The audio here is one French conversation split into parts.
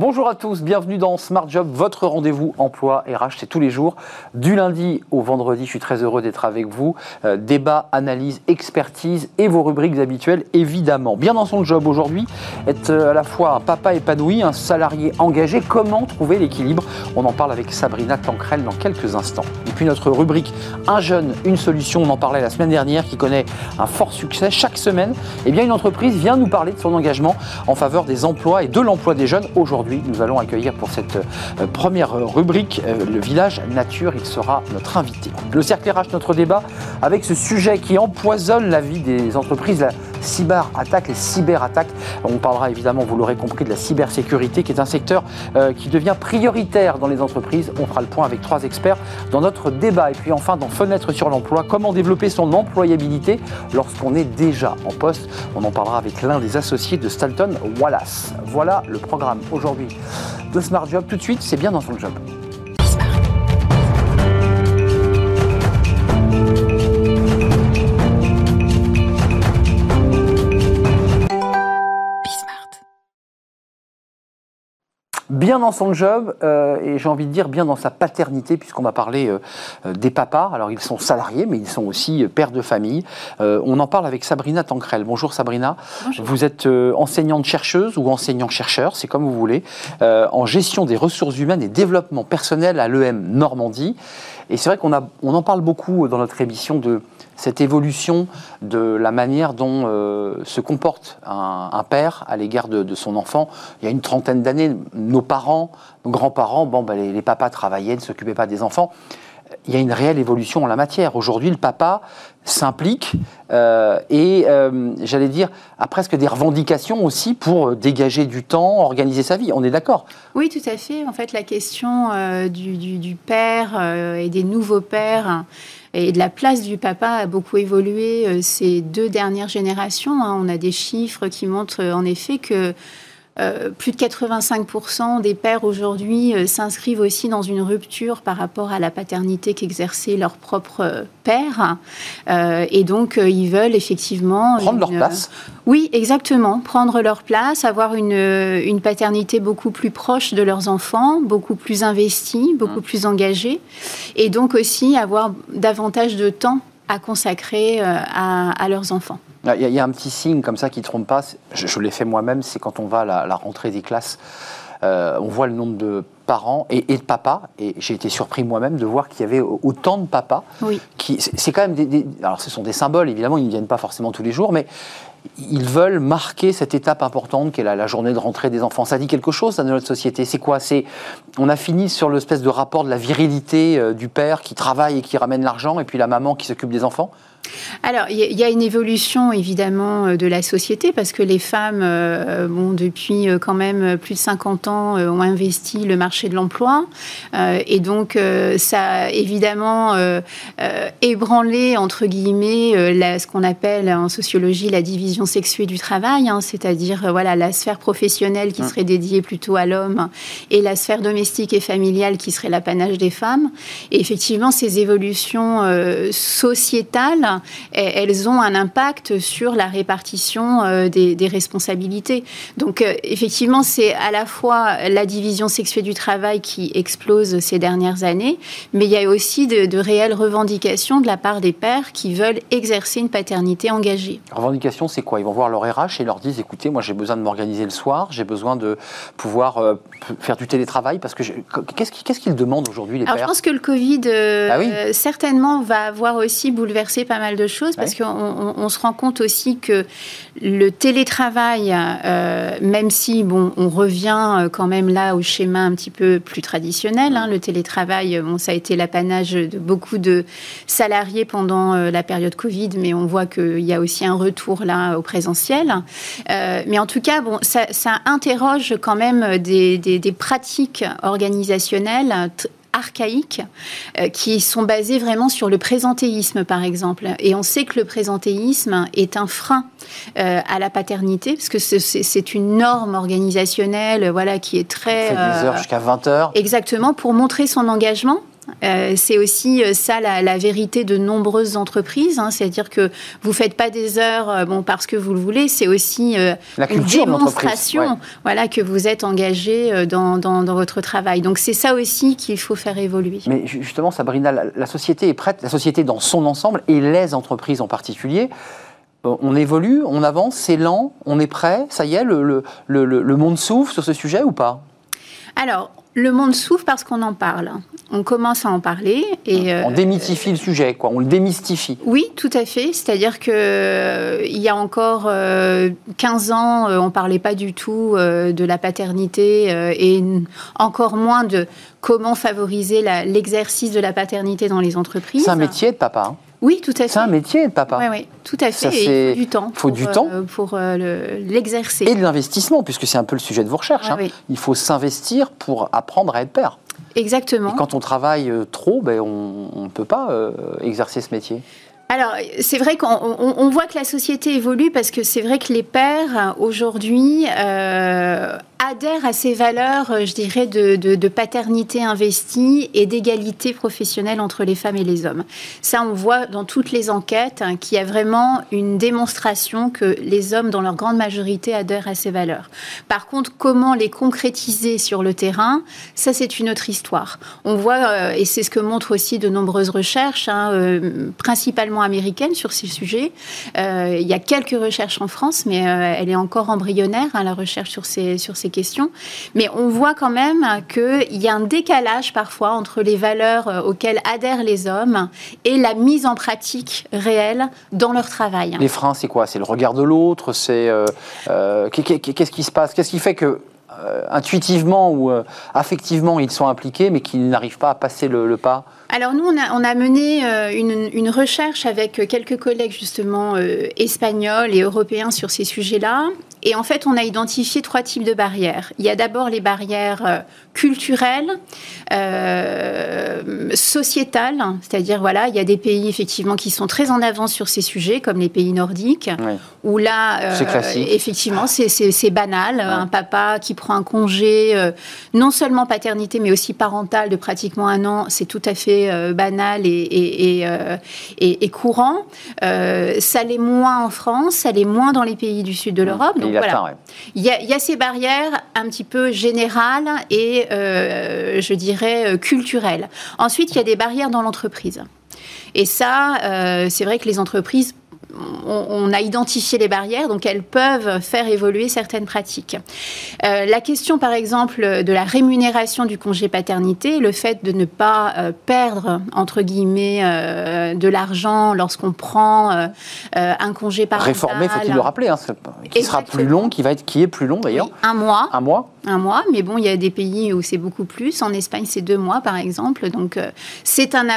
Bonjour à tous, bienvenue dans Smart Job, votre rendez-vous emploi RH, c'est tous les jours, du lundi au vendredi. Je suis très heureux d'être avec vous. Euh, débat, analyse, expertise et vos rubriques habituelles, évidemment. Bien dans son job aujourd'hui, être euh, à la fois un papa épanoui, un salarié engagé. Comment trouver l'équilibre? On en parle avec Sabrina Tancrel dans quelques instants. Et puis notre rubrique Un jeune, une solution, on en parlait la semaine dernière, qui connaît un fort succès. Chaque semaine, eh bien, une entreprise vient nous parler de son engagement en faveur des emplois et de l'emploi des jeunes. Aujourd'hui, nous allons accueillir pour cette euh, première rubrique euh, le village nature. Il sera notre invité. Le cercle RH, notre débat avec ce sujet qui empoisonne la vie des entreprises, cyberattaque, les cyberattaques. On parlera évidemment, vous l'aurez compris, de la cybersécurité qui est un secteur euh, qui devient prioritaire dans les entreprises. On fera le point avec trois experts dans notre débat. Et puis enfin, dans Fenêtre sur l'emploi, comment développer son employabilité lorsqu'on est déjà en poste. On en parlera avec l'un des associés de Stalton Wallace. Voilà le programme aujourd'hui de Smart Job. Tout de suite, c'est bien dans son job. Bien dans son job euh, et j'ai envie de dire bien dans sa paternité puisqu'on va parler euh, euh, des papas. Alors ils sont salariés mais ils sont aussi pères de famille. on en parle avec Sabrina Tancrel. Bonjour Sabrina. Vous êtes enseignante chercheuse ou enseignant chercheur, c'est comme vous voulez, en gestion des ressources humaines et développement personnel à l'EM Normandie. Et c'est vrai qu'on on en parle beaucoup dans notre émission de cette évolution de la manière dont euh, se comporte un, père à l'égard de, son enfant. Il y a une trentaine d'années, nos parents, nos grands-parents, bon, ben, les, papas travaillaient, ne s'occupaient pas des enfants. Il y a une réelle évolution en la matière. Aujourd'hui, le papa s'implique euh, et, euh, j'allais dire, a presque des revendications aussi pour dégager du temps, organiser sa vie. On est d'accord? Oui, tout à fait. En fait, la question du, du, père et des nouveaux pères et de la place du papa a beaucoup évolué euh, ces deux dernières générations. Hein. On a des chiffres qui montrent euh, en effet que euh, plus de 85% des pères aujourd'hui euh, s'inscrivent aussi dans une rupture par rapport à la paternité qu'exerçait leur propre euh, père. et donc, ils veulent effectivement... Prendre leur place Oui, exactement. Prendre leur place, avoir une, une, paternité beaucoup plus proche de leurs enfants, beaucoup plus investie, beaucoup mmh. plus engagée. Et donc aussi avoir davantage de temps à consacrer à, à leurs enfants. Il y, a un petit signe comme ça qui ne trompe pas, je, l'ai fait moi-même, c'est quand on va à la, rentrée des classes, euh, on voit le nombre de parents et, de papas, et j'ai été surpris moi-même de voir qu'il y avait autant de papas. Oui. Qui, c'est quand même des, alors ce sont des symboles, évidemment, ils ne viennent pas forcément tous les jours, mais ils veulent marquer cette étape importante qu'est la, la, journée de rentrée des enfants. Ça dit quelque chose ça, de notre société? C'est quoi? C'est on a fini sur l'espèce de rapport de la virilité euh, du père qui travaille et qui ramène l'argent, et puis la maman qui s'occupe des enfants? Alors, il y, a une évolution évidemment euh, de la société parce que les femmes, euh, bon, depuis euh, quand même plus de 50 ans, ont investi le marché de l'emploi. et donc, ça a évidemment ébranlé, entre guillemets, ce qu'on appelle en sociologie la division sexuée du travail, hein, c'est-à-dire voilà, la sphère professionnelle qui mmh. serait dédiée plutôt à l'homme et la sphère domestique et familiale qui serait l'apanage des femmes. Et effectivement, ces évolutions sociétales elles ont un impact sur la répartition euh, des, responsabilités. Donc euh, effectivement, c'est à la fois la division sexuée du travail qui explose ces dernières années, mais il y a aussi de, réelles revendications de la part des pères qui veulent exercer une paternité engagée. Revendication, c'est quoi? Ils vont voir leur RH et leur disent, écoutez, moi j'ai besoin de m'organiser le soir, j'ai besoin de pouvoir euh, faire du télétravail, parce que qu'est-ce qu'ils demandent aujourd'hui les Alors, pères? Je pense que le Covid, ah certainement, va avoir aussi bouleversé pas mal de choses parce qu'on on, se rend compte aussi que le télétravail, euh, même si bon, on revient euh, quand même là au schéma un petit peu plus traditionnel, hein, le télétravail, bon, ça a été l'apanage de beaucoup de salariés pendant euh, la période Covid, mais on voit qu'il y a aussi un retour là au présentiel. mais en tout cas, bon, ça, interroge quand même des, des pratiques organisationnelles archaïques euh, qui sont basées vraiment sur le présentéisme, par exemple. Et on sait que le présentéisme est un frein euh, à la paternité, parce que c'est une norme organisationnelle voilà, qui est très... On fait 10 heures jusqu'à 20 heures. Exactement, pour montrer son engagement Euh, c'est aussi euh, ça la, vérité de nombreuses entreprises. Hein. C'est-à-dire que vous faites pas des heures bon, parce que vous le voulez. C'est aussi la une démonstration voilà, que vous êtes engagé dans, dans, votre travail. Donc c'est ça aussi qu'il faut faire évoluer. Mais justement, Sabrina, la, la société est prête, la société dans son ensemble et les entreprises en particulier on évolue, on avance, c'est lent, on est prêt, ça y est, le, le, monde s'ouvre sur ce sujet ou pas? Alors, le monde s'ouvre parce qu'on en parle. On commence à en parler et on démythifie le sujet, quoi. On le démystifie. Oui, tout à fait. C'est-à-dire que euh, il y a encore 15 euh, ans, euh, on parlait pas du tout de la paternité et encore moins de comment favoriser l'exercice de la paternité dans les entreprises. C'est un métier de papa. Hein. Oui, tout à fait. C'est un métier de papa. Oui, oui, tout à fait. il faut du temps. faut du temps. Euh, pour euh, l'exercer. Et de l'investissement, puisque c'est un peu le sujet de vos recherches. Hein. Il faut s'investir pour apprendre à être père. Exactement. Et quand on travaille euh, trop, ben, on ne peut pas exercer ce métier. Alors, c'est vrai qu'on voit que la société évolue parce que c'est vrai que les pères, aujourd'hui, adhère à ces valeurs, euh, je dirais, de, paternité investie et d'égalité professionnelle entre les femmes et les hommes. Ça, on voit dans toutes les enquêtes hein, qu'il y a vraiment une démonstration que les hommes, dans leur grande majorité, adhèrent à ces valeurs. Par contre, comment les concrétiser sur le terrain, ça, c'est une autre histoire. On voit, euh, et c'est ce que montrent aussi de nombreuses recherches, hein, euh, principalement américaines sur ces sujets. il y a quelques recherches en France, mais elle est encore embryonnaire, hein, la recherche sur ces, sur ces questions. Mais on voit quand même qu'il y a un décalage parfois entre les valeurs euh, auxquelles adhèrent les hommes et la mise en pratique réelle dans leur travail. Les freins, c'est quoi? C'est le regard de l'autre? C'est euh, euh, qu'est-ce qui se passe? Qu'est-ce qui fait que intuitivement ou affectivement ils sont impliqués, mais qu'ils n'arrivent pas à passer le, pas? Alors nous, on a, mené une, recherche avec quelques collègues justement espagnols et européens sur ces sujets-là. Et en fait, on a identifié trois types de barrières. Il y a d'abord les barrières euh, culturelles, euh, sociétales, c'est-à-dire voilà, il y a des pays effectivement qui sont très en avance sur ces sujets, comme les pays nordiques, où là, euh, effectivement, c'est banal. Un papa qui prend un congé, non seulement paternité, mais aussi parental de pratiquement un an, c'est tout à fait banal et, et, et courant. ça l'est moins en France, ça l'est moins dans les pays du sud de l'Europe il, y a, ces barrières un petit peu générales et, euh, je dirais, euh, culturelles. Ensuite, il y a des barrières dans l'entreprise. Et ça, euh, c'est vrai que les entreprises on, a identifié les barrières, donc elles peuvent faire évoluer certaines pratiques. Euh, la question, par exemple, de la rémunération du congé paternité, le fait de ne pas euh, perdre, entre guillemets, euh, de l'argent lorsqu'on prend un congé parental. Réformé, faut-il le rappeler, hein, qui sera plus long, qui, va être, qui est plus long d'ailleurs. un mois. Un mois. Un mois, mais bon, il y a des pays où c'est beaucoup plus. En Espagne, c'est deux mois, par exemple. Donc, c'est un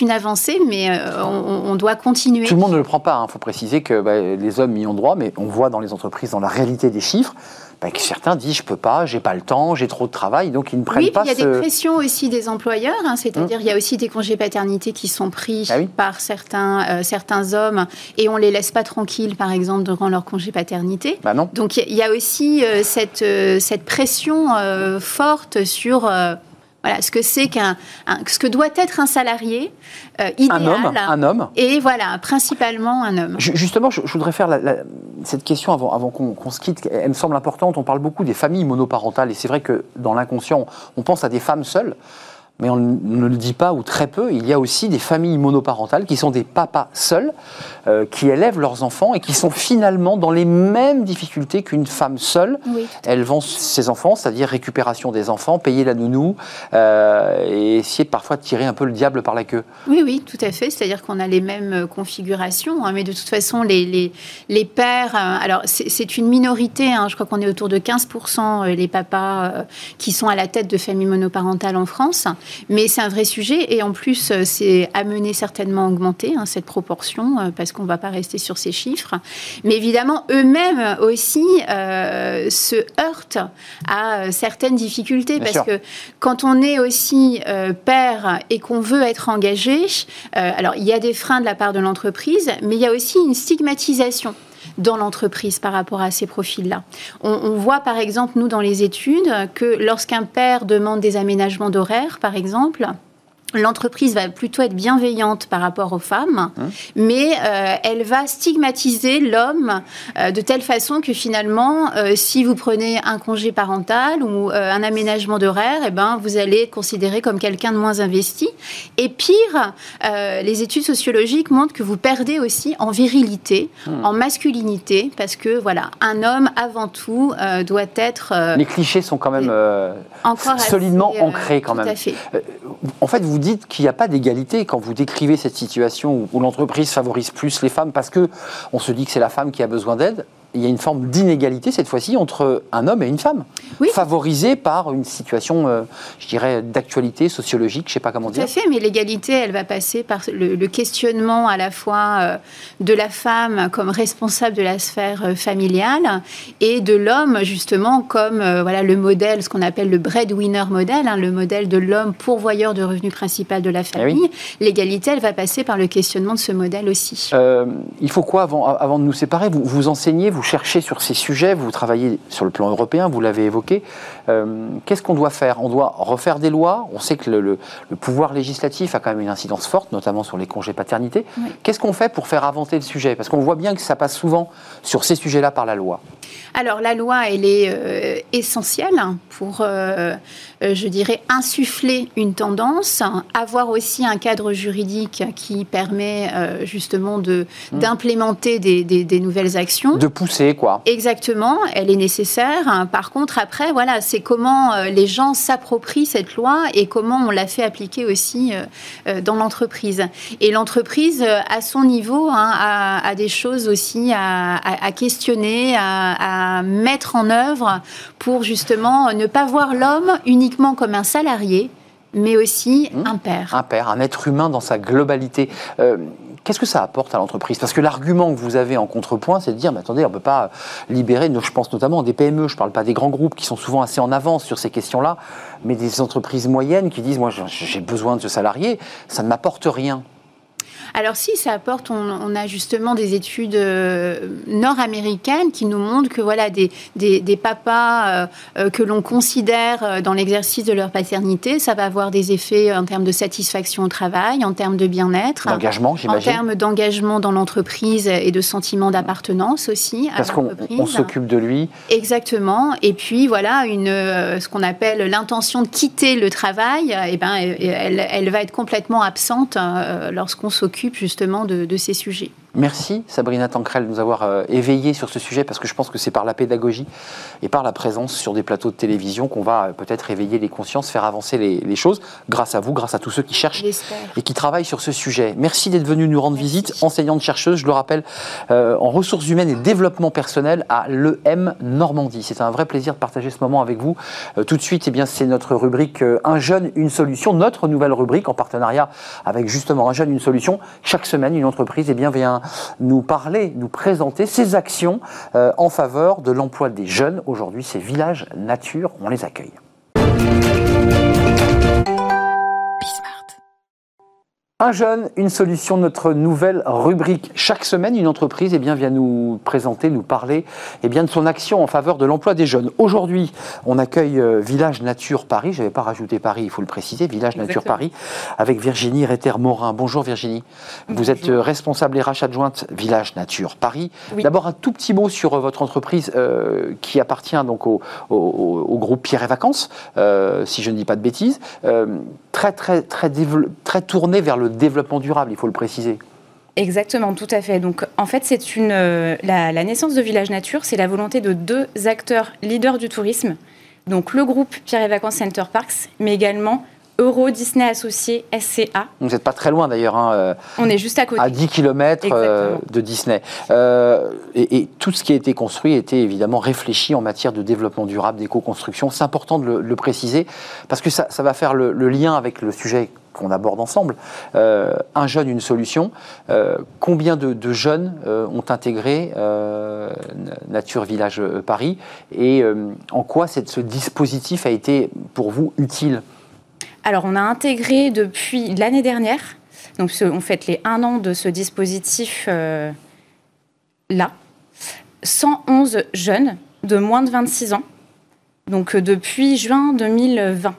une avancée, mais on, doit continuer. Tout le monde ne le prend pas. Hein faut préciser que bah, les hommes y ont droit, mais on voit dans les entreprises, dans la réalité des chiffres, bah, que certains disent je peux pas, j'ai pas le temps, j'ai trop de travail, donc ils ne prennent pas. Oui, il y a des pressions aussi des employeurs, hein, c'est-à-dire il y a aussi des congés paternité qui sont pris ah par certains euh, certains hommes et on les laisse pas tranquilles, par exemple durant leur congé paternité. Bah non. Donc il y, a aussi euh, cette euh, cette pression forte sur voilà, ce que c'est qu'un, ce que doit être un salarié euh, idéal. Un homme, un homme. Et voilà, principalement un homme. Justement, je, voudrais faire cette question avant, avant qu'on, se quitte. Elle me semble importante. On parle beaucoup des familles monoparentales, et c'est vrai que dans l'inconscient, on pense à des femmes seules mais on ne le dit pas ou très peu, il y a aussi des familles monoparentales qui sont des papas seuls, euh, qui élèvent leurs enfants et qui sont finalement dans les mêmes difficultés qu'une femme seule. Elles vont ses enfants, c'est-à-dire récupération des enfants, payer la nounou euh, et essayer parfois de tirer un peu le diable par la queue. Oui, oui, tout à fait. C'est-à-dire qu'on a les mêmes euh, configurations, hein, mais de toute façon, les, les, les pères, alors c'est une minorité, hein, je crois qu'on est autour de 15% les papas qui sont à la tête de familles monoparentales en France. Mais c'est un vrai sujet et en plus, euh, c'est amené certainement à augmenter hein, cette proportion euh, parce qu'on ne va pas rester sur ces chiffres. Mais évidemment, eux-mêmes aussi euh, se heurtent à certaines difficultés parce que quand on est aussi père et qu'on veut être engagé, alors il y a des freins de la part de l'entreprise, mais il y a aussi une stigmatisation dans l'entreprise par rapport à ces profils-là. On, voit par exemple, nous, dans les études, que lorsqu'un père demande des aménagements d'horaire, par exemple, l'entreprise va plutôt être bienveillante par rapport aux femmes, mmh. mais euh, elle va stigmatiser l'homme euh, de telle façon que finalement, euh, si vous prenez un congé parental ou un aménagement d'horaire, eh ben, vous allez être considéré comme quelqu'un de moins investi. Et pire, les études sociologiques montrent que vous perdez aussi en virilité, mmh. en masculinité, parce que voilà, un homme avant tout doit être. les clichés sont quand même solidement ancrés quand même. en fait, vous dites qu'il n'y a pas d'égalité quand vous décrivez cette situation où, l'entreprise favorise plus les femmes parce que on se dit que c'est la femme qui a besoin d'aide il y a une forme d'inégalité cette fois-ci entre un homme et une femme, favorisée par une situation, euh, je dirais, d'actualité sociologique, je ne sais pas comment dire. Tout à fait, mais l'égalité, elle va passer par le, questionnement à la fois euh, de la femme comme responsable de la sphère euh, familiale et de l'homme justement comme voilà le modèle, ce qu'on appelle le breadwinner modèle, hein, le modèle de l'homme pourvoyeur de revenus principal de la eh famille. L'égalité, elle va passer par le questionnement de ce modèle aussi. il faut quoi avant, avant de nous séparer? Vous, vous enseignez, vous cherchez sur ces sujets, vous travaillez sur le plan européen, vous l'avez évoqué. Euh, qu'est-ce qu'on doit faire? On doit refaire des lois? On sait que le, pouvoir législatif a quand même une incidence forte, notamment sur les congés paternité. Qu'est-ce qu'on fait pour faire avancer le sujet? Parce qu'on voit bien que ça passe souvent sur ces sujets-là par la loi. Alors la loi, elle est euh, essentielle pour, euh, je dirais, insuffler une tendance, avoir aussi un cadre juridique qui permet justement de, mmh. d'implémenter des, des, nouvelles actions. De pousser quoi. Exactement, elle est nécessaire. Par contre, après, voilà, c'est comment euh, les gens s'approprient cette loi et comment on la fait appliquer aussi euh, euh, dans l'entreprise. Et l'entreprise, à son niveau, hein, a, des choses aussi à, questionner, à, mettre en œuvre pour justement ne pas voir l'homme uniquement comme un salarié, mais aussi mmh. un père. Un père, un être humain dans sa globalité. Qu'est-ce que ça apporte à l'entreprise? Parce que l'argument que vous avez en contrepoint, c'est de dire, mais attendez, on ne peut pas libérer, je pense notamment des PME, je ne parle pas des grands groupes qui sont souvent assez en avance sur ces questions-là, mais des entreprises moyennes qui disent, moi j'ai besoin de ce salarié, ça ne m'apporte rien. Alors si, ça apporte, on, a justement des études euh, nord-américaines qui nous montrent que voilà, des, des, papas euh, euh, que l'on considère dans l'exercice de leur paternité, ça va avoir des effets en termes de satisfaction au travail, en termes de bien-être. D'engagement. En termes d'engagement dans l'entreprise et de sentiment d'appartenance aussi. Parce qu'on s'occupe de lui. Exactement. Et puis voilà, une, ce qu'on appelle l'intention de quitter le travail, eh ben, elle, elle, va être complètement absente lorsqu'on s'occupe justement de, ces sujets. Merci Sabrina Tancrel de nous avoir euh, éveillé sur ce sujet parce que je pense que c'est par la pédagogie et par la présence sur des plateaux de télévision qu'on va euh, peut-être éveiller les consciences, faire avancer les, choses grâce à vous, grâce à tous ceux qui cherchent et qui travaillent sur ce sujet. Merci d'être venu nous rendre visite, enseignante chercheuse, je le rappelle, euh, en ressources humaines et développement personnel à l'EM Normandie. C'est un vrai plaisir de partager ce moment avec vous. tout de suite, eh bien, c'est notre rubrique Un jeune, une solution, notre nouvelle rubrique en partenariat avec justement Un jeune, une solution. Chaque semaine, une entreprise eh bien, vient nous parler, nous présenter ses actions euh, en faveur de l'emploi des jeunes. Aujourd'hui, c'est Village Nature, on les accueille. Un jeune, une solution, notre nouvelle rubrique. Chaque semaine, une entreprise eh bien, vient nous présenter, nous parler eh bien, de son action en faveur de l'emploi des jeunes. Aujourd'hui, on accueille euh, Village Nature Paris. Je n'avais pas rajouté Paris, il faut le préciser. Village Nature Paris avec Virginie Réter-Morin. Bonjour Virginie. Vous êtes euh, responsable RH adjointe Village Nature Paris. D'abord, un tout petit mot sur euh, votre entreprise qui appartient donc au, groupe Pierre et Vacances, si je ne dis pas de bêtises. très, très, très, très tourné vers le développement durable, il faut le préciser. Exactement, tout à fait. Donc, en fait, c'est une euh, la, naissance de Village Nature, c'est la volonté de deux acteurs leaders du tourisme. Donc, le groupe Pierre et Vacances Center Parks, mais également Euro Disney Associé SCA. Vous n'êtes pas très loin d'ailleurs. Hein, euh, On est juste à côté. À 10 km euh, de Disney. et, tout ce qui a été construit était évidemment réfléchi en matière de développement durable, d'éco-construction. C'est important de le, préciser parce que ça, va faire le, le lien avec le sujet qu'on aborde ensemble. Euh, un jeune, une solution. Euh, combien de, jeunes euh, ont intégré Nature Village Paris? Et en quoi ce dispositif a été pour vous utile? Alors, on a intégré depuis l'année dernière, donc on fait les un an de ce dispositif là, 111 jeunes de moins de 26 ans, donc depuis juin 2020.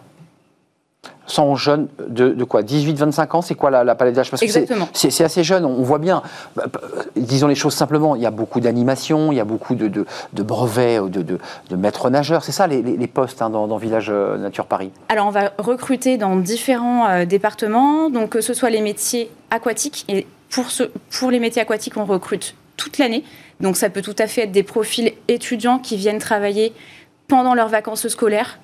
111 jeunes de, quoi 18-25 ans C'est quoi la, palette d'âge? Exactement. C'est assez jeune, on voit bien. Bah, bah, disons les choses simplement, il y a beaucoup d'animation, il y a beaucoup de, brevets, de, de, maîtres nageurs. C'est ça les, postes hein, dans, Village euh, Nature Paris Alors on va recruter dans différents euh, départements, donc que ce soit les métiers aquatiques. Et pour, ce, pour les métiers aquatiques, on recrute toute l'année. Donc ça peut tout à fait être des profils étudiants qui viennent travailler pendant leurs vacances scolaires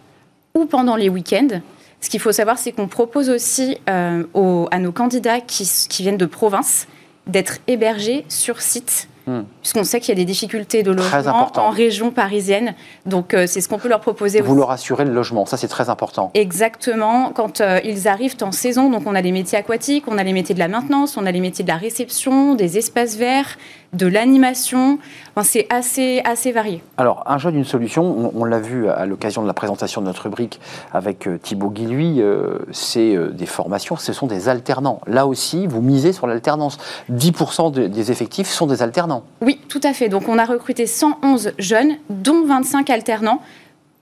ou pendant les week-ends. Ce qu'il faut savoir, c'est qu'on propose aussi euh, à nos candidats qui, viennent de province d'être hébergés sur site Hmm. Puisqu'on sait qu'il y a des difficultés de logement en région parisienne. Donc, euh, c'est ce qu'on peut leur proposer Vous leur assurez le logement, ça c'est très important. Exactement. Quand euh, ils arrivent en saison, donc on a les métiers aquatiques, on a les métiers de la maintenance, on a les métiers de la réception, des espaces verts, de l'animation. Enfin, c'est assez, assez varié. Alors, un jeune, une solution, on, l'a vu à l'occasion de la présentation de notre rubrique avec euh, Thibaut Guilhuy, c'est des formations, ce sont des alternants. Là aussi, vous misez sur l'alternance. 10% des effectifs sont des alternants. Oui, tout à fait. Donc on a recruté 111 jeunes, dont 25 alternants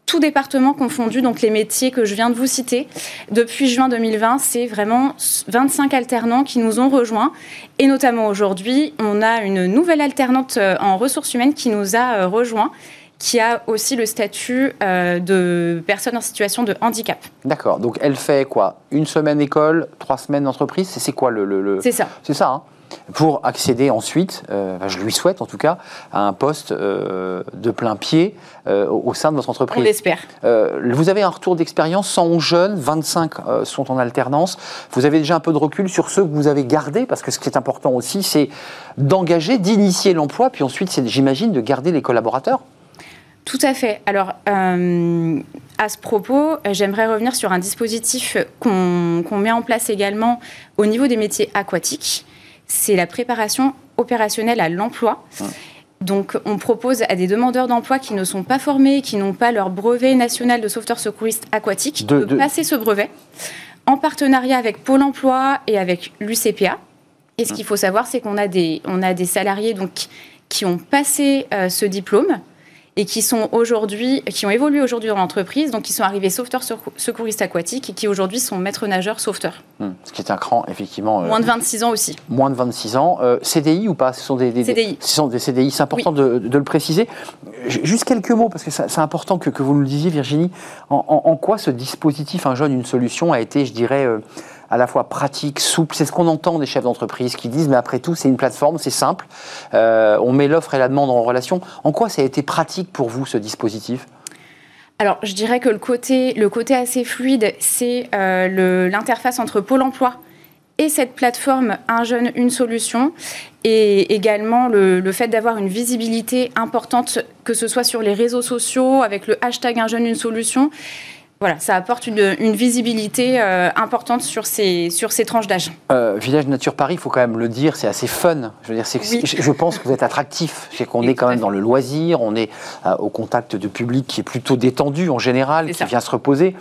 tout département confondu, donc les métiers que je viens de vous citer. Depuis juin 2020, c'est vraiment 25 alternants qui nous ont rejoints. Et notamment aujourd'hui, on a une nouvelle alternante euh, en ressources humaines qui nous a euh, rejoints qui a aussi le statut euh, de personne en situation de handicap. D'accord. Donc elle fait quoi? Une semaine école, trois semaines entreprise C'est quoi le... le, C'est ça. C'est ça, hein? Pour accéder ensuite, euh, je lui souhaite en tout cas, à un poste euh, de plein pied euh, au sein de votre entreprise. On l'espère. vous avez un retour d'expérience, 111 jeunes, 25 sont en alternance. Vous avez déjà un peu de recul sur ceux que vous avez gardés, parce que ce qui est important aussi, c'est d'engager, d'initier l'emploi, puis ensuite, c'est, j'imagine, de garder les collaborateurs. Tout à fait. Alors, à ce propos, j'aimerais revenir sur un dispositif qu'on met en place également au niveau des métiers aquatiques c'est la préparation opérationnelle à l'emploi. Donc, on propose à des demandeurs d'emploi qui ne sont pas formés, qui n'ont pas leur brevet national de sauveteur secouriste aquatique, de, passer ce brevet en partenariat avec Pôle emploi et avec l'UCPA. Et ce qu'il faut savoir, c'est qu'on a des, on a des salariés donc, qui ont passé euh, ce diplôme et qui sont aujourd'hui, qui ont évolué aujourd'hui dans l'entreprise, donc qui sont arrivés sauveteurs secouristes aquatiques et qui aujourd'hui sont maîtres nageurs sauveteurs. Hmm. ce qui est un cran, effectivement. Euh, moins de 26 ans aussi. Moins de 26 ans. Euh, CDI ou pas? Ce sont des, CDI. ce sont des CDI, c'est important de, le préciser. Juste quelques mots, parce que c'est important que, que, vous nous le disiez, Virginie. En, quoi ce dispositif, un jeune, une solution, a été, je dirais, euh, à la fois pratique, souple. C'est ce qu'on entend des chefs d'entreprise qui disent, mais après tout, c'est une plateforme, c'est simple. Euh, on met l'offre et la demande en relation. En quoi ça a été pratique pour vous, ce dispositif? Alors, je dirais que le côté, assez fluide, c'est euh, l'interface entre Pôle emploi et cette plateforme Un jeune, une solution, et également le, le fait d'avoir une visibilité importante, que ce soit sur les réseaux sociaux, avec le hashtag Un jeune, une solution voilà, ça apporte une, visibilité euh, importante sur ces, sur ces tranches d'âge. Euh, Village Nature Paris, il faut quand même le dire, c'est assez fun. Je veux dire, je pense que vous êtes attractif. C'est qu'on est quand même dans le loisir, on est euh, au contact de public qui est plutôt détendu en général, qui vient se reposer.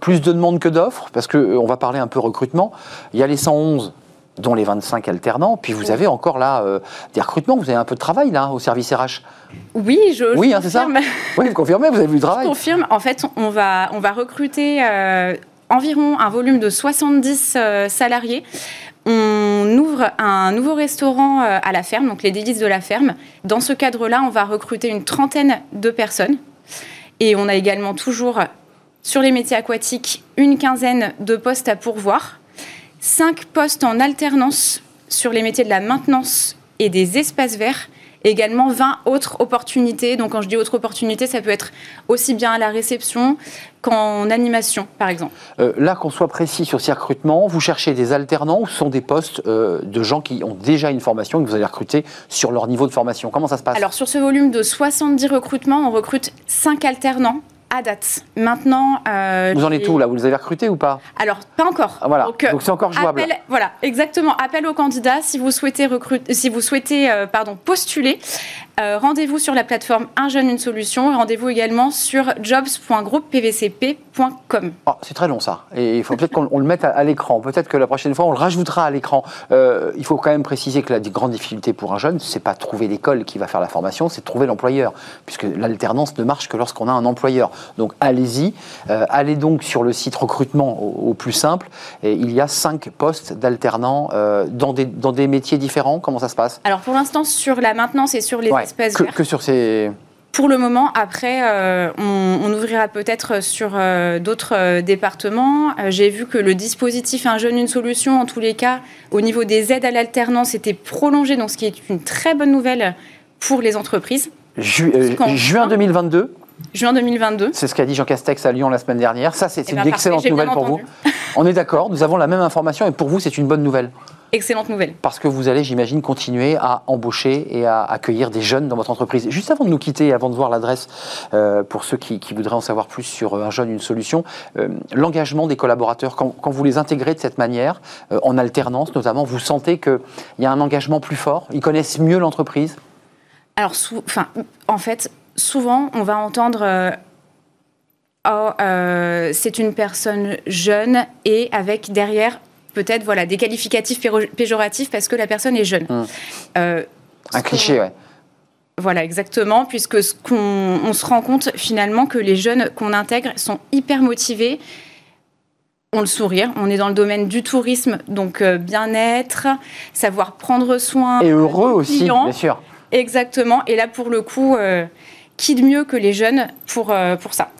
plus de demandes que d'offres, parce qu'on va parler un peu recrutement. Il y a les 111 dont les 25 alternants. Puis vous avez encore là euh, des recrutements, vous avez un peu de travail là au service RH. Oui, je, oui, hein, c'est ça. Oui, vous confirmez, vous avez vu du travail. Je confirme. En fait, on va, on va recruter euh, environ un volume de 70 euh, salariés. On ouvre un nouveau restaurant à la ferme, donc les délices de la ferme. Dans ce cadre-là, on va recruter une trentaine de personnes. Et on a également toujours, sur les métiers aquatiques, une quinzaine de postes à pourvoir. 5 postes en alternance sur les métiers de la maintenance et des espaces verts également 20 autres opportunités. Donc quand je dis autres opportunités, ça peut être aussi bien à la réception qu'en animation, par exemple. Euh, là, qu'on soit précis sur ces recrutements, vous cherchez des alternants ou ce sont des postes euh, de gens qui ont déjà une formation et que vous allez recruter sur leur niveau de formation? Comment ça se passe? Alors sur ce volume de 70 recrutements, on recrute 5 alternants à date. Maintenant. Euh, vous en êtes où là? Vous les avez recrutés ou pas? Alors, pas encore. Ah, voilà. Donc, c'est encore jouable. voilà, exactement. Appel aux candidats si vous souhaitez recruter, si vous souhaitez, euh, pardon, postuler. Euh, rendez-vous sur la plateforme Un jeune, une solution. Rendez-vous également sur jobs.groupepvcp.com. Oh, c'est très long ça. Et il faut peut-être qu'on le mette à, l'écran. Peut-être que la prochaine fois, on le rajoutera à l'écran. Euh, il faut quand même préciser que la grande difficulté pour un jeune, c'est pas trouver l'école qui va faire la formation, c'est trouver l'employeur. Puisque l'alternance ne marche que lorsqu'on a un employeur. Donc allez-y. allez donc sur le site recrutement au, plus simple. Et il y a cinq postes d'alternants dans, des, dans des métiers différents. Comment ça se passe? Alors pour l'instant, sur la maintenance et sur les que, que sur ces pour le moment, après, euh, on, ouvrira peut-être sur euh, d'autres euh, départements. J'ai vu que le dispositif Un jeune, une solution, en tous les cas, au niveau des aides à l'alternance, était prolongé, donc ce qui est une très bonne nouvelle pour les entreprises. juin 2022 Juin 2022. C'est ce qu'a dit Jean Castex à Lyon la semaine dernière. Ça, c'est eh une ben, excellente nouvelle pour vous. On est d'accord, nous avons la même information et pour vous, c'est une bonne nouvelle. Excellente nouvelle. Parce que vous allez, j'imagine, continuer à embaucher et à accueillir des jeunes dans votre entreprise. Juste avant de nous quitter, avant de voir l'adresse euh, pour ceux qui, voudraient en savoir plus sur euh, un jeune, une solution, euh, l'engagement des collaborateurs, quand, vous les intégrez de cette manière, en alternance notamment, vous sentez qu'il y a un engagement plus fort Ils connaissent mieux l'entreprise? Alors, enfin, en fait, souvent, on va entendre... Oh, c'est une personne jeune et avec derrière peut-être voilà, des qualificatifs péjoratifs parce que la personne est jeune. Hum. Euh, un cliché, ouais. Voilà, exactement, puisque ce qu'on on se rend compte finalement que les jeunes qu'on intègre sont hyper motivés. On le sourire, on est dans le domaine du tourisme, donc euh, bien-être, savoir prendre soin. Et heureux aussi, bien sûr. Exactement, et là pour le coup, euh, qui de mieux que les jeunes pour, pour ça?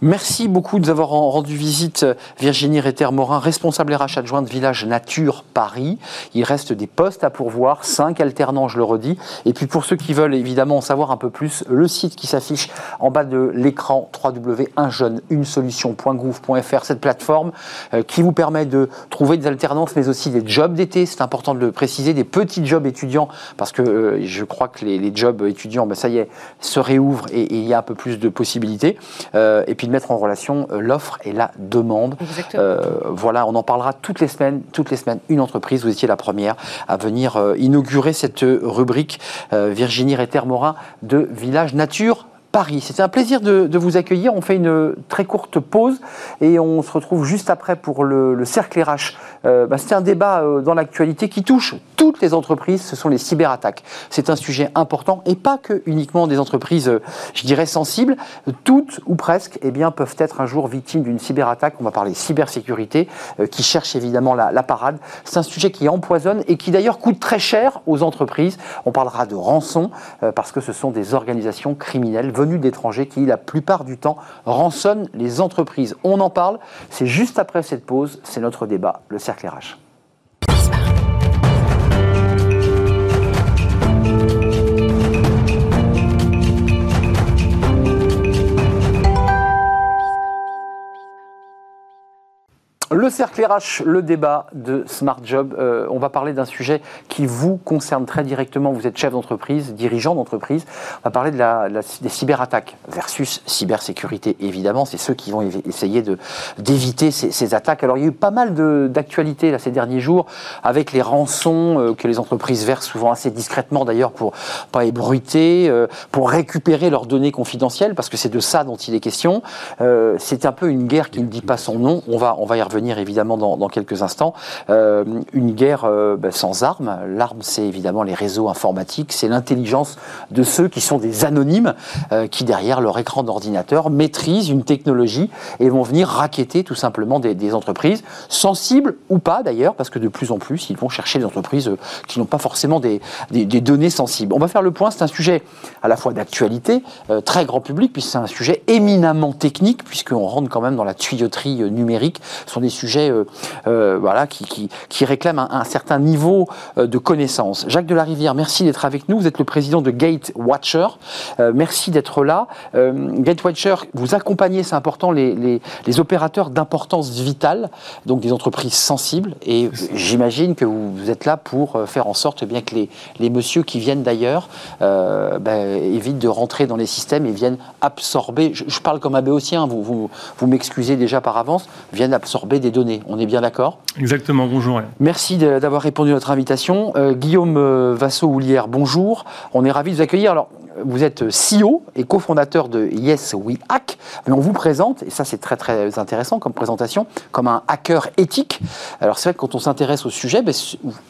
Merci beaucoup de nous avoir rendu visite, Virginie Réter-Morin, responsable RH adjointe Village Nature Paris. Il reste des postes à pourvoir, 5 alternants, je le redis. Et puis pour ceux qui veulent évidemment en savoir un peu plus, le site qui s'affiche en bas de l'écran, www.unjeune-une-solution.gouv.fr, cette plateforme euh, qui vous permet de trouver des alternances, mais aussi des jobs d'été. C'est important de le préciser, des petits jobs étudiants, parce que euh, je crois que les, jobs étudiants, ben, ça y est, se réouvrent et, il y a un peu plus de possibilités. Euh, et puis mettre en relation euh, l'offre et la demande. Euh, voilà, on en parlera toutes les semaines. Toutes les semaines, une entreprise. Vous étiez la première à venir euh, inaugurer cette rubrique Virginie Réter-Morin de Village Nature. Paris. C'était un plaisir de, vous accueillir. On fait une très courte pause et on se retrouve juste après pour le, cercle RH. Euh, bah, c'est un débat euh, dans l'actualité qui touche toutes les entreprises. Ce sont les cyberattaques. C'est un sujet important et pas que uniquement des entreprises, euh, je dirais, sensibles. Toutes ou presque eh bien, peuvent être un jour victimes d'une cyberattaque. On va parler cybersécurité qui cherche évidemment la, la parade. C'est un sujet qui empoisonne et qui d'ailleurs coûte très cher aux entreprises. On parlera de rançon parce que ce sont des organisations criminelles venus d'étrangers qui, la plupart du temps, rançonnent les entreprises. On en parle, c'est juste après cette pause, c'est notre débat, le cercle RH. Le cercle RH, le débat de Smart Job. Euh, on va parler d'un sujet qui vous concerne très directement. Vous êtes chef d'entreprise, dirigeant d'entreprise. On va parler des cyberattaques versus cybersécurité, évidemment. C'est ceux qui vont essayer d'éviter ces, ces, attaques. Alors, il y a eu pas mal d'actualités ces derniers jours avec les rançons euh, que les entreprises versent souvent assez discrètement d'ailleurs pour pas ébruiter, euh, pour récupérer leurs données confidentielles, parce que c'est de ça dont il est question. c'est un peu une guerre qui ne dit pas son nom. On va, on va y revenir évidemment dans, quelques instants. Euh, une guerre euh, ben, sans armes. L'arme, c'est évidemment les réseaux informatiques, c'est l'intelligence de ceux qui sont des anonymes, euh, qui derrière leur écran d'ordinateur maîtrisent une technologie et vont venir raqueter tout simplement des, entreprises, sensibles ou pas d'ailleurs, parce que de plus en plus, ils vont chercher des entreprises qui n'ont pas forcément des, des, données sensibles. On va faire le point, c'est un sujet à la fois d'actualité, très grand public, puis c'est un sujet éminemment technique, puisqu'on rentre quand même dans la tuyauterie numérique. Sujets euh, euh, voilà, qui, qui, réclament un, certain niveau euh, de connaissance. Jacques Delarivière, merci d'être avec nous. Vous êtes le président de Gate Watcher. merci d'être là. Gate Watcher, vous accompagnez, c'est important, les, les, opérateurs d'importance vitale, donc des entreprises sensibles. Et j'imagine que vous, êtes là pour faire en sorte eh bien, que les, les messieurs qui viennent d'ailleurs ben, évitent de rentrer dans les systèmes et viennent absorber. Je, parle comme un béotien, vous, vous, vous m'excusez déjà par avance, viennent absorber des données. On est bien d'accord Exactement, bonjour. Merci d'avoir répondu à notre invitation. Euh, Guillaume euh, Vassot-Houlière, bonjour. On est ravi de vous accueillir. Alors, vous êtes CEO et cofondateur de Yes We Hack, on vous présente, et ça c'est très très intéressant comme présentation, comme un hacker éthique. Alors c'est vrai que quand on s'intéresse au sujet, ben,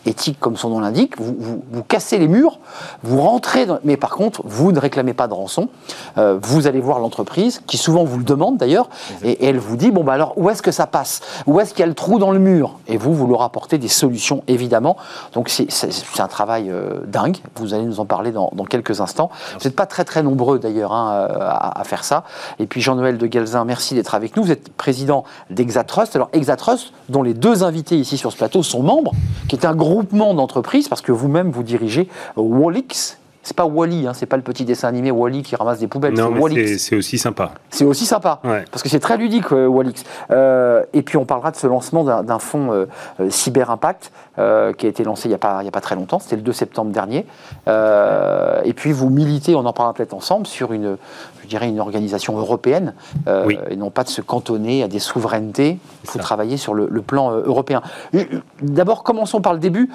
éthique comme son nom l'indique, vous, vous, cassez les murs, vous rentrez, dans, mais par contre vous ne réclamez pas de rançon. Euh, vous allez voir l'entreprise, qui souvent vous le demande d'ailleurs, et, elle vous dit, bon bah alors où est-ce que ça passe? Où est-ce qu'il y a le trou dans le mur? Et vous, vous leur apportez des solutions évidemment. Donc c'est un travail euh, dingue, vous allez nous en parler dans, quelques instants. Vous n'êtes pas très nombreux d'ailleurs hein, à, à, faire ça. Et puis Jean-Noël de Galzin, merci d'être avec nous. Vous êtes président d'Exatrust. Alors Exatrust, dont les deux invités ici sur ce plateau sont membres, qui est un groupement d'entreprises, parce que vous-même vous dirigez Wallix, c'est pas Wally, hein, c'est pas le petit dessin animé Wally qui ramasse des poubelles. Non, c'est aussi sympa. C'est aussi sympa, parce que c'est très ludique euh, Wallix. Euh, et puis on parlera de ce lancement d'un fonds euh, Cyber Impact qui a été lancé il n'y a, pas, a pas très longtemps, c'était le 2 septembre dernier. et puis vous militez, on en parlera peut-être ensemble, sur une, je dirais une organisation européenne, et non pas de se cantonner à des souverainetés. Il faut travailler sur le, plan européen. D'abord, commençons par le début.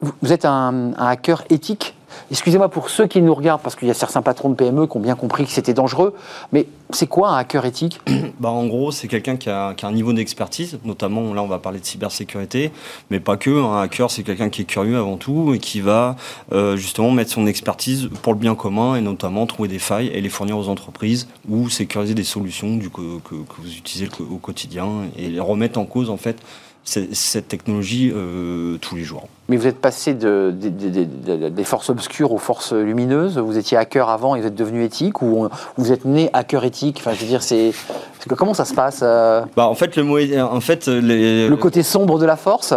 Vous êtes un hacker éthique Excusez-moi pour ceux qui nous regardent, parce qu'il y a certains patrons de PME qui ont bien compris que c'était dangereux, mais c'est quoi un hacker éthique? Bah, En gros, c'est quelqu'un qui a, un niveau d'expertise, notamment là on va parler de cybersécurité, mais pas que. Un hacker, c'est quelqu'un qui est curieux avant tout et qui va euh, justement mettre son expertise pour le bien commun et notamment trouver des failles et les fournir aux entreprises ou sécuriser des solutions que vous utilisez au quotidien et les remettre en cause en fait cette technologie euh, tous les jours. Mais vous êtes passé de, des forces obscures aux forces lumineuses. Vous étiez hacker avant et vous êtes devenu éthique ou vous êtes né hacker éthique? Enfin, je veux dire, c'est comment ça se passe euh? bah, en fait, le mot, en fait, le côté sombre de la force?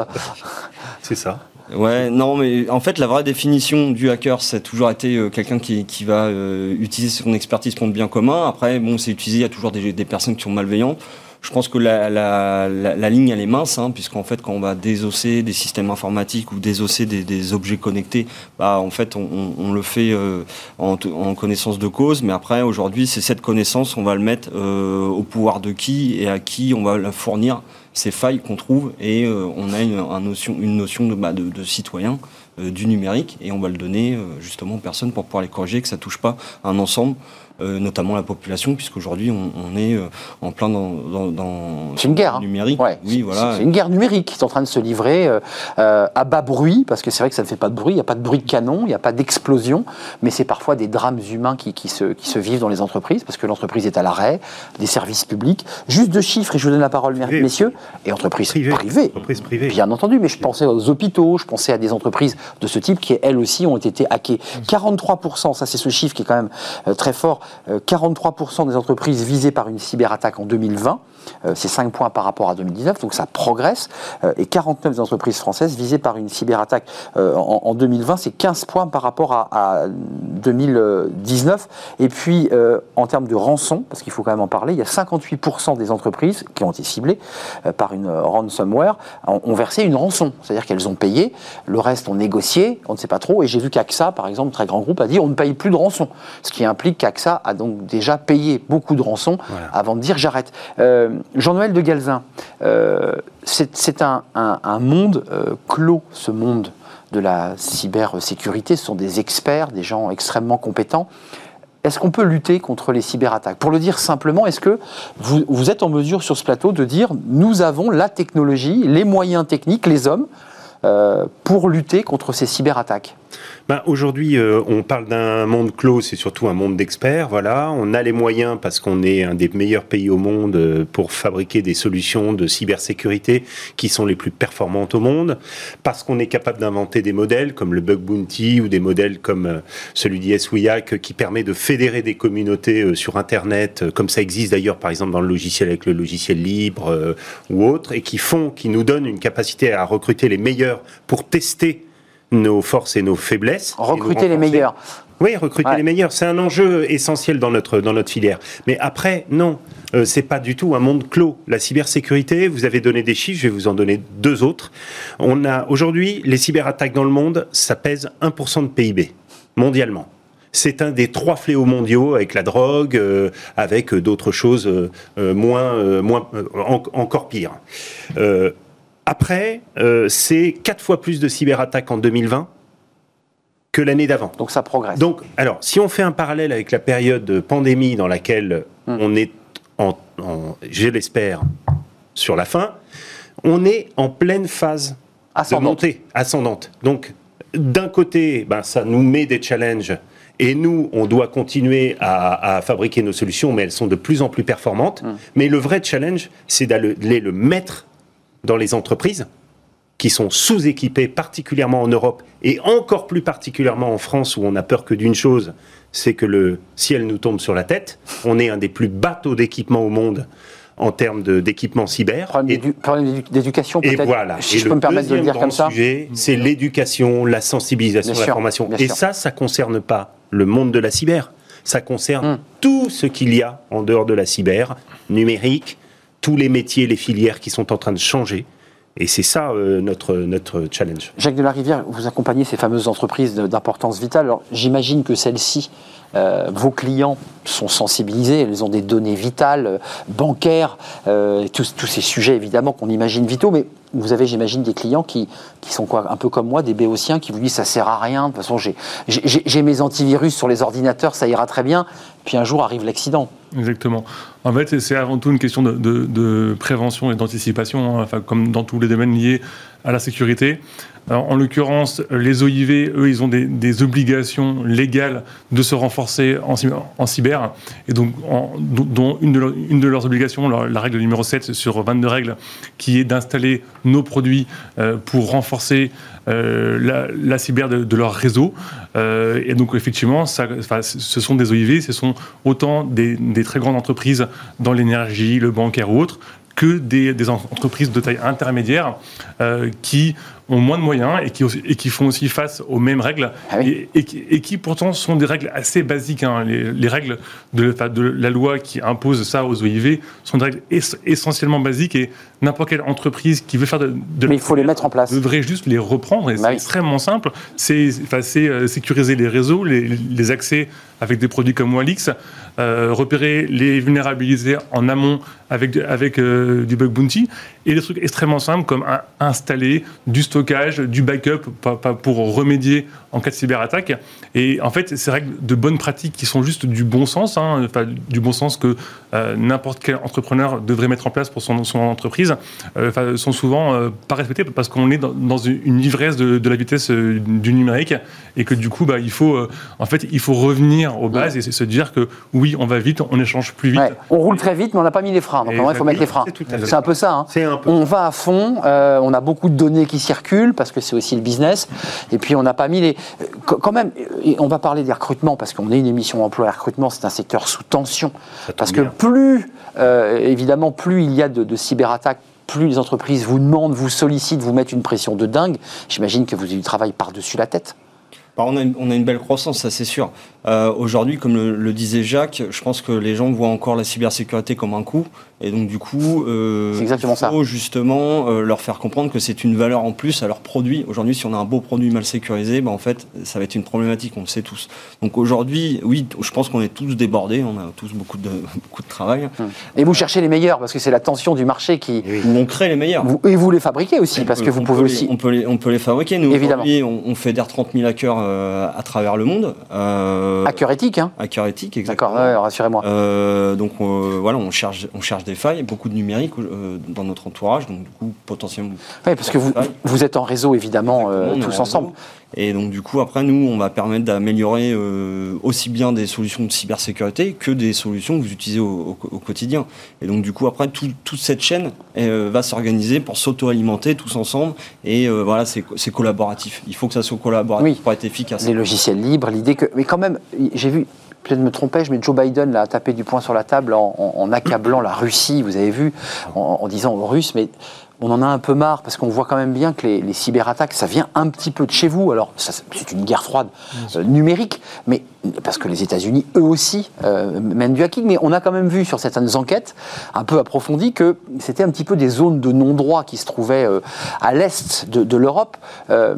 c'est ça. Ouais, non, mais en fait, la vraie définition du hacker, c'est toujours été euh, quelqu'un qui, qui, va utiliser son expertise pour le bien commun. Après, bon, c'est utilisé, il y a toujours des, des personnes qui sont malveillantes. Je pense que la, la, la, ligne, elle est mince, hein, puisqu'en fait, quand on va désosser des systèmes informatiques ou désosser des, des objets connectés, bah, en fait, on, on le fait euh, en, en, connaissance de cause. Mais après, aujourd'hui, c'est cette connaissance, on va le mettre euh, au pouvoir de qui et à qui on va la fournir ces failles qu'on trouve. Et euh, on a une, notion, une notion de, bah, de, de citoyen du numérique et on va le donner justement aux personnes pour pouvoir les corriger, que ça touche pas un ensemble euh, notamment la population, puisqu'aujourd'hui on, on est euh, en plein dans, dans, dans une guerre hein. numérique. Oui, voilà. C'est une guerre numérique qui est en train de se livrer euh, à bas bruit, parce que c'est vrai que ça ne fait pas de bruit, il n'y a pas de bruit de canon, il n'y a pas d'explosion, mais c'est parfois des drames humains qui, qui, se, qui se vivent dans les entreprises, parce que l'entreprise est à l'arrêt, des services publics. Juste deux chiffres, et je vous donne la parole, messieurs, et entreprises privées. privées. Bien entendu, mais je pensais aux hôpitaux, je pensais à des entreprises de ce type qui, elles aussi, ont été hackées. 43%, ça c'est ce chiffre qui est quand même très fort, 43% euh, des entreprises visées par une cyberattaque en 2020. Euh, c'est 5 points par rapport à 2019, donc ça progresse. Euh, et 49 entreprises françaises visées par une cyberattaque en, 2020, c'est 15 points par rapport à, 2019. Et puis, en termes de rançon, parce qu'il faut quand même en parler, il y a 58% des entreprises qui ont été ciblées par une ransomware ont, versé une rançon. C'est-à-dire qu'elles ont payé, le reste ont négocié, on ne sait pas trop. Et j'ai vu qu'AXA, par exemple, très grand groupe, a dit on ne paye plus de rançon. Ce qui implique qu'AXA a donc déjà payé beaucoup de rançons avant de dire j'arrête. Euh, Jean-Noël de Galzin, euh, c'est un, monde euh, clos, ce monde de la cybersécurité. Ce sont des experts, des gens extrêmement compétents. Est-ce qu'on peut lutter contre les cyberattaques? Pour le dire simplement, est-ce que vous, êtes en mesure sur ce plateau de dire nous avons la technologie, les moyens techniques, les hommes, pour lutter contre ces cyberattaques? Ben, Aujourd'hui, euh, on parle d'un monde clos, c'est surtout un monde d'experts. Voilà, on a les moyens parce qu'on est un des meilleurs pays au monde euh, pour fabriquer des solutions de cybersécurité qui sont les plus performantes au monde, parce qu'on est capable d'inventer des modèles comme le bug bounty ou des modèles comme euh, celui d'ISWIAC qui permet de fédérer des communautés sur Internet, comme ça existe d'ailleurs par exemple dans le logiciel avec le logiciel libre ou autre, et qui font, qui nous donnent une capacité à recruter les meilleurs pour tester nos forces et nos faiblesses. Recruter les meilleurs. Oui, recruter les meilleurs, c'est un enjeu essentiel dans notre, dans notre filière. Mais après, non, euh, c'est pas du tout un monde clos. La cybersécurité, vous avez donné des chiffres, je vais vous en donner deux autres. On a aujourd'hui les cyberattaques dans le monde, ça pèse 1% de PIB mondialement. C'est un des trois fléaux mondiaux avec la drogue, euh, avec d'autres choses euh, moins, moins encore pires. Après, euh, c'est quatre fois plus de cyberattaques en 2020 que l'année d'avant. Donc ça progresse. Donc, alors, si on fait un parallèle avec la période de pandémie dans laquelle Hmm. on est, en, en- je l'espère, sur la fin, on est en pleine phase Ascendante. de montée ascendante. Donc, d'un côté, ben, ça nous met des challenges. Et nous, on doit continuer à, à fabriquer nos solutions, mais elles sont de plus en plus performantes. Hmm. Mais le vrai challenge, c'est d'aller le mettre dans les entreprises qui sont sous-équipées, particulièrement en Europe et encore plus particulièrement en France, où on a peur que d'une chose, c'est que le ciel nous tombe sur la tête. On est un des plus bateaux d'équipement au monde en termes d'équipement cyber. Problème Et- d'édu- problème d'édu- d'éducation et peut-être. voilà. Si Et je le peux me permettre de le deuxième dire comme grand ça. sujet, c'est l'éducation, la sensibilisation, Bien la sûr, formation. Et sûr. ça, ça concerne pas le monde de la cyber. Ça concerne Hum. tout ce qu'il y a en dehors de la cyber, numérique, tous les métiers, les filières qui sont en train de changer. Et c'est ça euh, notre, challenge. Jacques Delarivière, vous accompagnez ces fameuses entreprises de- d'importance vitale. J'imagine que celles-ci, euh, vos clients sont sensibilisés, elles ont des données vitales, euh, bancaires, euh, tous, ces sujets évidemment qu'on imagine vitaux, mais vous avez, j'imagine, des clients qui, qui sont quoi, un peu comme moi, des béotiens, qui vous disent ça sert à rien, de toute façon j'ai- mes antivirus sur les ordinateurs, ça ira très bien, puis un jour arrive l'accident. Exactement. En fait, c'est- avant tout une question de prévention et d'anticipation, hein, enfin, comme dans tous les domaines liés à la sécurité. En l'occurrence, les OIV, eux, ils ont des, obligations légales de se renforcer en, cy- en cyber. Et donc, dont une de, leurs- obligations, la règle numéro 7 sur 22 règles, qui est d'installer nos produits euh, pour renforcer euh, la, cyber de, leur réseau. Euh, et donc, effectivement, ce sont des OIV, ce sont autant des, des très grandes entreprises dans l'énergie, le bancaire ou autre, que des, des en- entreprises de taille intermédiaire euh, qui ont moins de moyens et qui, aussi- et qui font aussi face aux mêmes règles Ah oui. et, et qui, et qui pourtant sont des règles assez basiques. hein. Les, les règles de, la loi qui impose ça aux OIV sont des règles ess- essentiellement basiques et n'importe quelle entreprise qui veut faire de, de Mais il faut les mettre en place. devrait juste les reprendre et Bah c'est oui. extrêmement simple. C'est enfin, c'est, euh, sécuriser les réseaux, les, les accès avec des produits comme Walix, euh, repérer les vulnérabilités en amont avec, avec euh, du bug bounty et des trucs extrêmement simples comme un- installer du stockage, du backup pas- pas pour remédier en cas de cyberattaque. Et en fait, ces règles de bonnes pratiques qui sont juste du bon sens, hein, enfin, du bon sens que euh, n'importe quel entrepreneur devrait mettre en place pour son, son entreprise, euh, sont souvent euh, pas respectées parce qu'on est dans, dans une ivresse de, de la vitesse euh, du numérique et que du coup, bah, il faut, euh, en fait, il faut revenir aux bases et se- dire que oui, on va vite, on échange plus vite. Ouais, on roule très vite, mais on n'a pas mis les freins. Donc, il faut mettre les freins. c'est un peu ça. hein. C'est un peu. On va à fond, euh, on a beaucoup de données qui circulent parce que c'est aussi le business. Et puis on n'a pas mis les. qu- Quand même, on va parler des recrutements parce qu'on est une émission emploi et recrutement, c'est un secteur sous tension. Parce que plus, euh, évidemment, plus il y a de, de cyberattaques, plus les entreprises vous demandent, vous sollicitent, vous mettent une pression de dingue. J'imagine que vous avez du travail par-dessus la tête. Bah, on, a une, on a une belle croissance, ça c'est sûr. Euh, Aujourd'hui, comme le, le disait Jacques, je pense que les gens voient encore la cybersécurité comme un coût. Et donc, du coup, euh, exactement il faut justement euh, leur faire comprendre que c'est une valeur en plus à leur produit. Aujourd'hui, si on a un beau produit mal sécurisé, bah, en fait, ça va être une problématique, on le sait tous. Donc aujourd'hui, oui, je pense qu'on est tous débordés, on a tous beaucoup de, beaucoup de travail. Et vous cherchez les meilleurs parce que c'est la tension du marché qui. Oui. On crée les meilleurs. Vous- et vous les fabriquez aussi parce que vous on pouvez peut les- aussi. on, peut les, on peut les fabriquer. Nous, Évidemment. on, on fédère 30 000 hackers euh, à travers le monde. Euh, Hacker éthique, hein D'accord, exactement. ouais, rassurez-moi. Euh, donc euh, voilà, on cherche, on cherche des failles, beaucoup de numérique euh, dans notre entourage, donc du coup potentiellement. Oui, parce que vous, êtes en réseau, évidemment, tous en ensemble. Et donc du coup après nous, on va permettre d'améliorer euh, aussi bien des solutions de cybersécurité que des solutions que vous utilisez au, au- au quotidien. Et donc du coup après tout- toute cette chaîne euh, va s'organiser pour s'auto-alimenter tous ensemble. Et euh, voilà, c'est collaboratif. Il faut que ça soit collaboratif Oui. pour être efficace. Les logiciels libres, l'idée que. Mais quand même, j'ai vu, peut-être me trompais, mais Joe Biden là, a tapé du poing sur la table en, en- en accablant la Russie, vous avez vu, en, en disant aux Russes, mais. On en a un peu marre parce qu'on voit quand même bien que les, les cyberattaques, ça vient un petit peu de chez vous. Alors, c'est une guerre froide euh, numérique, mais parce que les États-Unis, eux aussi, euh, mènent du hacking. Mais on a quand même vu sur certaines enquêtes un peu approfondies que c'était un petit peu des zones de non-droit qui se trouvaient euh, à l'est de, de l'Europe. Euh,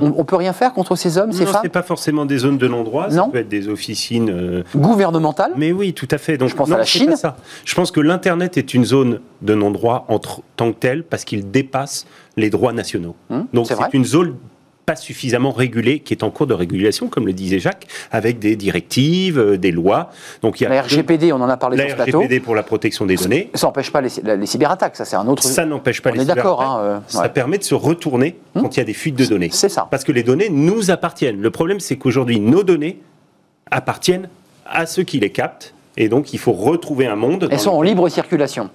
on, on peut rien faire contre ces hommes, ces Non, femmes c'est pas forcément des zones de non-droit, ça Non. peut être des officines. euh, gouvernementales. Mais oui, tout à fait. Donc, Je pense non, à la Chine. ça. Je pense que l'Internet est une zone de non-droit en tant que telle parce qu'il dépasse les droits nationaux. Hum, Donc c'est une zone pas suffisamment régulé, qui est en cours de régulation, comme le disait Jacques, avec des directives, euh, des lois. Donc il y a la RGPD, on en a parlé sur ce plateau. La RGPD pour la protection des données. Ça n'empêche pas les, les, cyberattaques, ça c'est un autre. Ça n'empêche pas on les est d'accord. Hein, euh, ça permet de se retourner hum quand il y a des fuites de données. C'est ça. Parce que les données nous appartiennent. Le problème, c'est qu'aujourd'hui, nos données appartiennent à ceux qui les captent. Et donc, il faut retrouver un monde. Elles sont en libre circulation.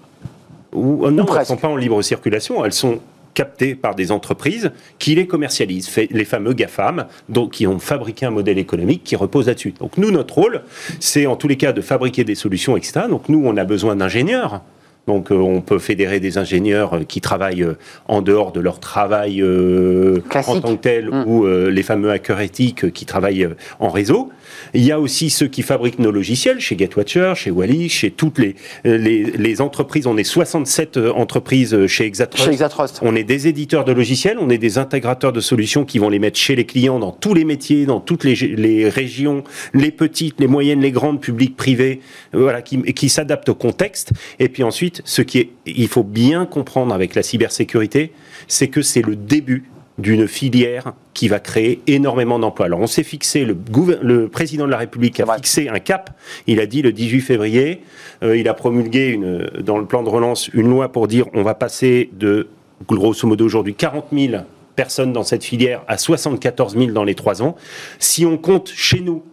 Ou, euh, non, elles ne sont pas en libre circulation. Elles sont captées par des entreprises qui les commercialisent, les fameux GAFAM, donc, qui ont fabriqué un modèle économique qui repose là-dessus. Donc nous, notre rôle, c'est en tous les cas de fabriquer des solutions, etc. Donc nous, on a besoin d'ingénieurs. Donc euh, on peut fédérer des ingénieurs euh, qui travaillent en dehors de leur travail en tant que tel, mmh. ou les fameux hackers éthiques qui travaillent en réseau. Il y a aussi ceux qui fabriquent nos logiciels, chez GetWatcher, chez Wally, chez toutes les, les, entreprises. On est 67 euh, entreprises euh, chez Exatrust. chez Exatrust. On est des éditeurs de logiciels, on est des intégrateurs de solutions qui vont les mettre chez les clients dans tous les métiers, dans toutes les, les régions, les petites, les moyennes, les grandes, publiques, privées, euh, voilà, qui, qui s'adaptent au contexte. Et puis ensuite, ce qui est, il faut bien comprendre avec la cybersécurité, c'est que c'est le début d'une filière qui va créer énormément d'emplois. Alors on s'est fixé, le, le, président de la République a fixé un cap, il a dit le 18 février, euh, il a promulgué une, dans le plan de relance une loi pour dire on va passer de, grosso modo aujourd'hui, 40 000 personnes dans cette filière à 74 000 dans les trois ans. Si on compte chez nous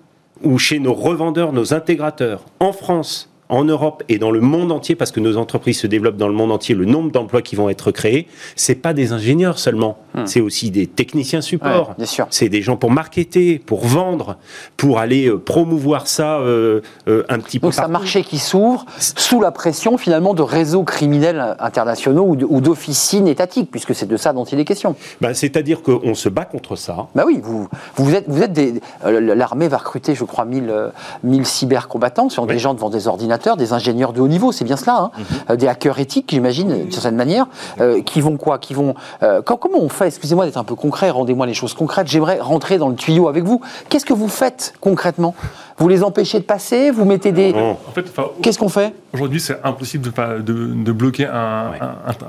ou chez nos revendeurs, nos intégrateurs, en France, en Europe et dans le monde entier, parce que nos entreprises se développent dans le monde entier, le nombre d'emplois qui vont être créés, c'est pas des ingénieurs seulement, hmm. c'est aussi des techniciens support. c'est des gens pour marketer, pour vendre, pour aller euh, promouvoir ça euh, euh, un petit peu. Donc c'est un marché qui s'ouvre sous la pression finalement de réseaux criminels internationaux ou d'officines étatiques, puisque c'est de ça dont il est question. Ben, C'est-à-dire qu'on se bat contre ça. Bah oui, vous, vous êtes, vous êtes des. L'armée va recruter, je crois, 1000, 1000 cybercombattants, sur des gens devant des ordinateurs des ingénieurs de haut niveau, c'est bien cela, hein. mhm. des hackers éthiques, j'imagine, d'une certaine manière, euh, qui vont quoi? Qui vont euh, comment on fait Excusez-moi d'être un peu concret, rendez-moi les choses concrètes. J'aimerais rentrer dans le tuyau avec vous. Qu'est-ce que vous faites concrètement? Vous les empêchez de passer Vous mettez des. En fait, Qu'est-ce qu'on fait Aujourd'hui, c'est impossible de, de, bloquer un,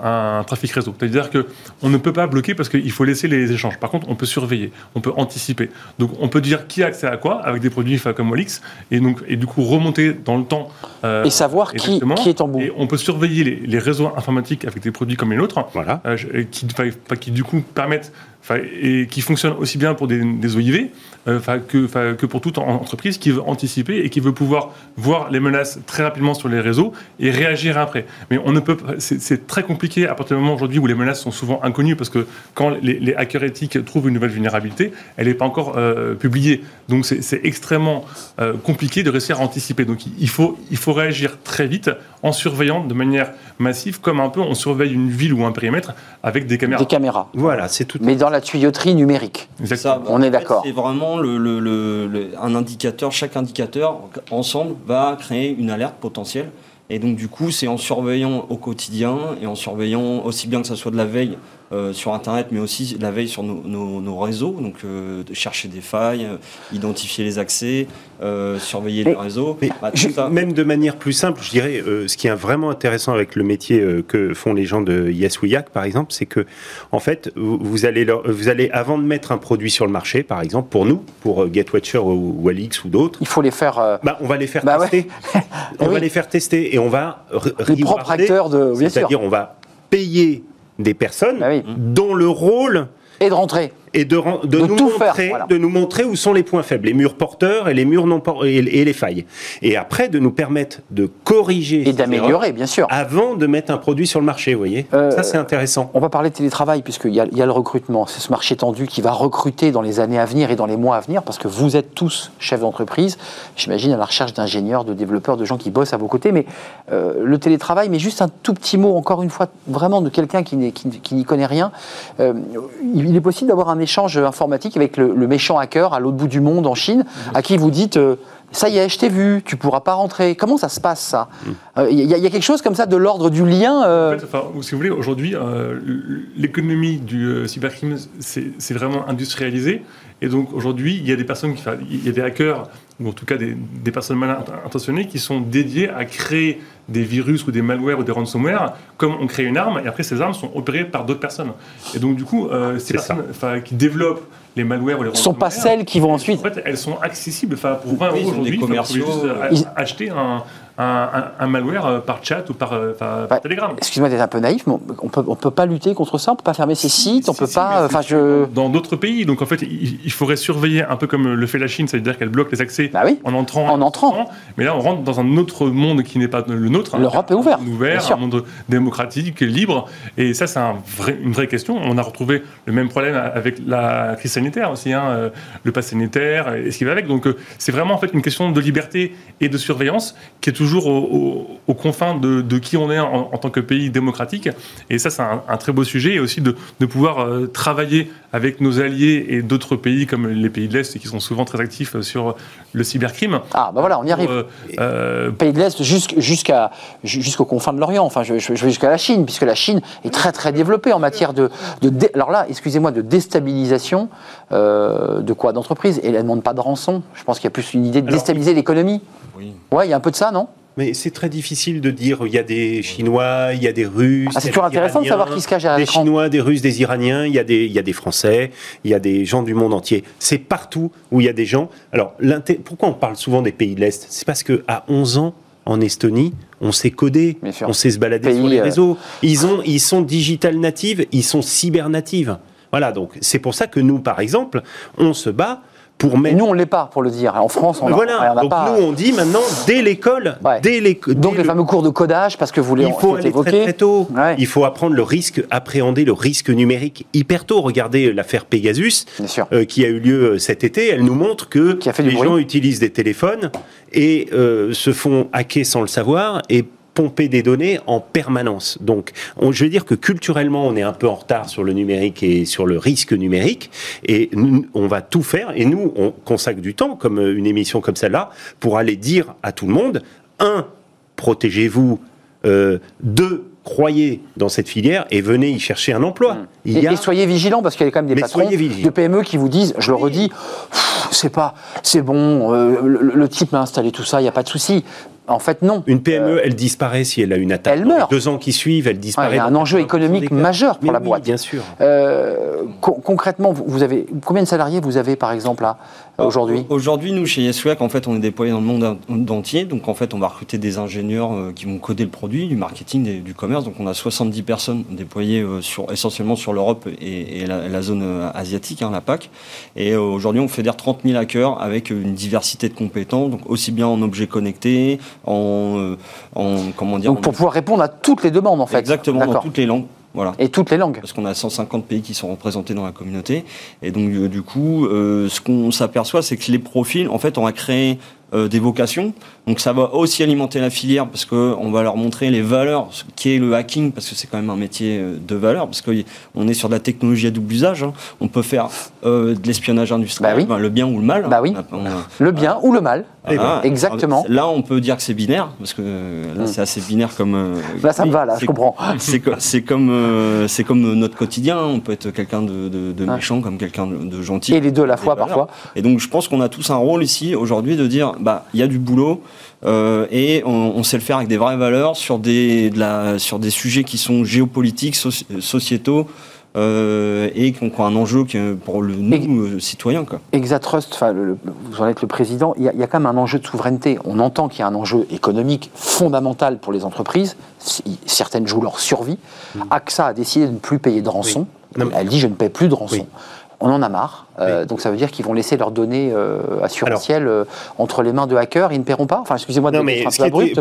un, trafic réseau. C'est-à-dire qu'on ne peut pas bloquer parce qu'il faut laisser les échanges. Par contre, on peut surveiller, on peut anticiper. Donc, on peut dire qui a accès à quoi avec des produits comme Olix et, donc, et du coup remonter dans le temps. Euh, et savoir qui, qui, est en bout. Et on peut surveiller les, les, réseaux informatiques avec des produits comme les nôtres, voilà. Euh, qui, qui, du coup permettent et qui fonctionne aussi bien pour des, des OIV que, que, pour toute entreprise qui veut anticiper et qui veut pouvoir voir les menaces très rapidement sur les réseaux et réagir après. Mais on ne peut c'est très compliqué à partir du moment aujourd'hui où les menaces sont souvent inconnues parce que quand les, hackers éthiques trouvent une nouvelle vulnérabilité, elle n'est pas encore euh, publiée. Donc c'est extrêmement euh, compliqué de réussir à anticiper. Donc il faut, il faut réagir très vite en surveillant de manière massive, comme un peu on surveille une ville ou un périmètre avec des caméras. Des caméras. Voilà, c'est tout. Mais dans la tuyauterie numérique. Ça, on est d'accord. C'est vraiment un indicateur, chaque indicateur ensemble va créer une alerte potentielle. Et donc du coup, c'est en surveillant au quotidien et en surveillant aussi bien que ce soit de la veille euh, sur Internet, mais aussi la veille sur nos, réseaux, donc euh, de chercher des failles, euh, identifier les accès, surveiller les réseaux. Bah, même de manière plus simple, je dirais, ce qui est vraiment intéressant avec le métier que font les gens de Yes par exemple, c'est que, en fait, vous, allez vous allez, avant de mettre un produit sur le marché, par exemple, pour nous, pour GetWatcher ou, ou Alix ou d'autres, il faut les faire. Bah, on va les faire bah tester. on va les faire tester et on va. Les propres acteurs de. C'est-à-dire, on va payer des personnes bah dont le rôle et de rentrer et de, de, nous montrer, de nous montrer où sont les points faibles, les murs porteurs et les murs non et, les failles. Et après, de nous permettre de corriger et d'améliorer, bien sûr, avant de mettre un produit sur le marché. Vous voyez, euh, ça c'est intéressant. On va parler de télétravail puisqu'il y, a, y a le recrutement. C'est ce marché tendu qui va recruter dans les années à venir et dans les mois à venir parce que vous êtes tous chefs d'entreprise. J'imagine à la recherche d'ingénieurs, de développeurs, de gens qui bossent à vos côtés. Mais euh, le télétravail, mais juste un tout petit mot encore une fois, vraiment de quelqu'un qui n'y connaît rien. Euh, il est possible d'avoir un échange informatique avec le, méchant hacker à l'autre bout du monde en Chine, à qui vous dites euh, ça y est, je t'ai vu, tu pourras pas rentrer. Comment ça se passe ça Il mhm. euh, y, a quelque chose comme ça de l'ordre du lien. Euh en fait, si vous voulez, aujourd'hui, l'économie du cybercrime, c'est vraiment industrialisé. Et donc aujourd'hui, il y a des personnes qui, il y a des hackers ou en tout cas des, des, personnes mal intentionnées qui sont dédiées à créer des virus ou des malwares ou des ransomware, comme on crée une arme, et après ces armes sont opérées par d'autres personnes. Et donc du coup, euh, ces personnes qui développent les malwares ou les ne sont pas celles qui vont ensuite. En fait, elles sont accessibles. Pour 20 euros aujourd'hui, vous pouvez juste acheter un, un, malware euh, par chat ou par, euh, par, Telegram. Excuse-moi d'être un peu naïf, mais on peut, ne peut pas lutter contre ça, on ne peut pas fermer ces sites, on peut pas. Enfin, je... Dans d'autres pays, donc en fait, il, faudrait surveiller un peu comme le fait la Chine, c'est-à-dire qu'elle bloque les accès bah oui. en entrant. En entrant. Mais là, on rentre dans un autre monde qui n'est pas le nôtre. L'Europe est ouverte. Ouvert, un monde démocratique, libre, et ça, c'est un vrai, une vraie question. On a retrouvé le même problème avec la crise sanitaire aussi, hein, euh, le pass sanitaire et ce qui va avec. Donc, c'est vraiment en fait une question de liberté et de surveillance qui est toujours au, aux confins de, qui on est en, tant que pays démocratique. Et ça, c'est un, très beau sujet. Et aussi de, pouvoir euh, travailler avec nos alliés et d'autres pays comme les pays de l'Est qui sont souvent très actifs sur le cybercrime. Ah, ben voilà, on y arrive. Euh, euh, pays de l'Est jusqu'à, jusqu'aux confins de l'Orient. Enfin, je, vais jusqu'à la Chine, puisque la Chine est très, très développée en matière de. de alors là, excusez-moi, de déstabilisation de quoi? D'entreprise. Et elle ne demande pas de rançon. Je pense qu'il y a plus une idée de déstabiliser l'économie. Oui. Ouais, il y a un peu de ça, non? Mais c'est très difficile de dire il y a des Chinois, il y a des Russes. Ah, c'est toujours intéressant de savoir qui se cache derrière Des Chinois, des Russes, des Iraniens, il y, a des, il y a des Français, il y a des gens du monde entier. C'est partout où il y a des gens. Alors, pourquoi on parle souvent des pays de l'Est? C'est parce qu'à 11 ans, en Estonie, on sait coder, on sait se balader sur les euh, réseaux. Ils, ont, ils sont digital natives, ils sont cyber natives. Voilà, donc c'est pour ça que nous, par exemple, on se bat nous, on ne l'est pas, pour le dire. En France, on voilà. donc nous, on dit maintenant, dès l'école, dès Donc les fameux cours de codage, parce que vous Il faut aller très, très tôt. Il faut apprendre le risque, appréhender le risque numérique hyper tôt. Regardez l'affaire Pegasus, euh, qui a eu lieu euh, cet été. Elle nous montre que les gens utilisent des téléphones et euh, se font hacker sans le savoir et pomper des données en permanence. Donc, je veux dire que culturellement, on est un peu en retard sur le numérique et sur le risque numérique, et on va tout faire, et nous, on consacre du temps, comme une émission comme celle-là, pour aller dire à tout le monde, un, protégez-vous, euh, deux, croyez dans cette filière et venez y chercher un emploi. Mmh. Il et, soyez vigilants parce qu'il y a quand même des patrons de PME qui vous disent, je le redis, c'est pas, c'est bon, euh, le, type m'a installé tout ça, il n'y a pas de souci. En fait, non. Une PME, euh, elle disparaît si elle a une attaque. Elle meurt. deux ans qui suivent, elle disparaît. il y a un enjeu économique majeur pour la boîte. bien sûr. Euh, concrètement, vous avez combien de salariés vous avez par exemple là aujourd'hui Aujourd'hui, nous chez YesWack, en fait, on est déployé dans le monde entier. Donc en fait, on va recruter des ingénieurs qui vont coder le produit, du marketing, du commerce. Donc on a 70 personnes déployées sur, essentiellement sur l'Europe et, la, zone asiatique, hein, la PAC. Et aujourd'hui, on fédère 30 000 hackers avec une diversité de compétences, donc aussi bien en objets connectés, en, euh, comment dire. Donc pour pouvoir répondre à toutes les demandes en fait. Exactement, dans toutes les langues. Voilà. Et toutes les langues. Parce qu'on a 150 pays qui sont représentés dans la communauté. Et donc, euh, du coup, euh, ce qu'on s'aperçoit, c'est que les profils, en fait, on a créé des vocations. Donc ça va aussi alimenter la filière parce qu'on va leur montrer les valeurs, ce qui est le hacking, parce que c'est quand même un métier de valeur, parce qu'on est sur de la technologie à double usage. Hein. On peut faire de l'espionnage industriel, bah le bien ou le mal. Bah oui. le bien ou le mal. Ah, Exactement. Là, on peut dire que c'est binaire, parce que là, hmm. c'est assez binaire comme. Euh, là, ça me va, là, je comprends. C'est comme, euh, c'est comme notre quotidien. On peut être quelqu'un de, méchant comme quelqu'un de, gentil. Et les deux à la fois, parfois. Et donc, je pense qu'on a tous un rôle ici, aujourd'hui, de dire bah, il y a du boulot. Euh, et on, sait le faire avec des vraies valeurs sur des, de la, sur des sujets qui sont géopolitiques, sociétaux, euh, et qui ont un enjeu pour le, nous, euh, citoyens. Quoi. Exatrust, vous en êtes le président, il y, a, quand même un enjeu de souveraineté. On entend qu'il y a un enjeu économique fondamental pour les entreprises. Certaines jouent leur survie. Mm. AXA a décidé de ne plus payer de rançon. Elle dit je ne paie plus de rançon on en a marre. Euh, donc ça veut dire qu'ils vont laisser leurs données euh, assurantielles euh, entre les mains de hackers. Ils ne paieront pas. Enfin, excusez-moi de non, mais,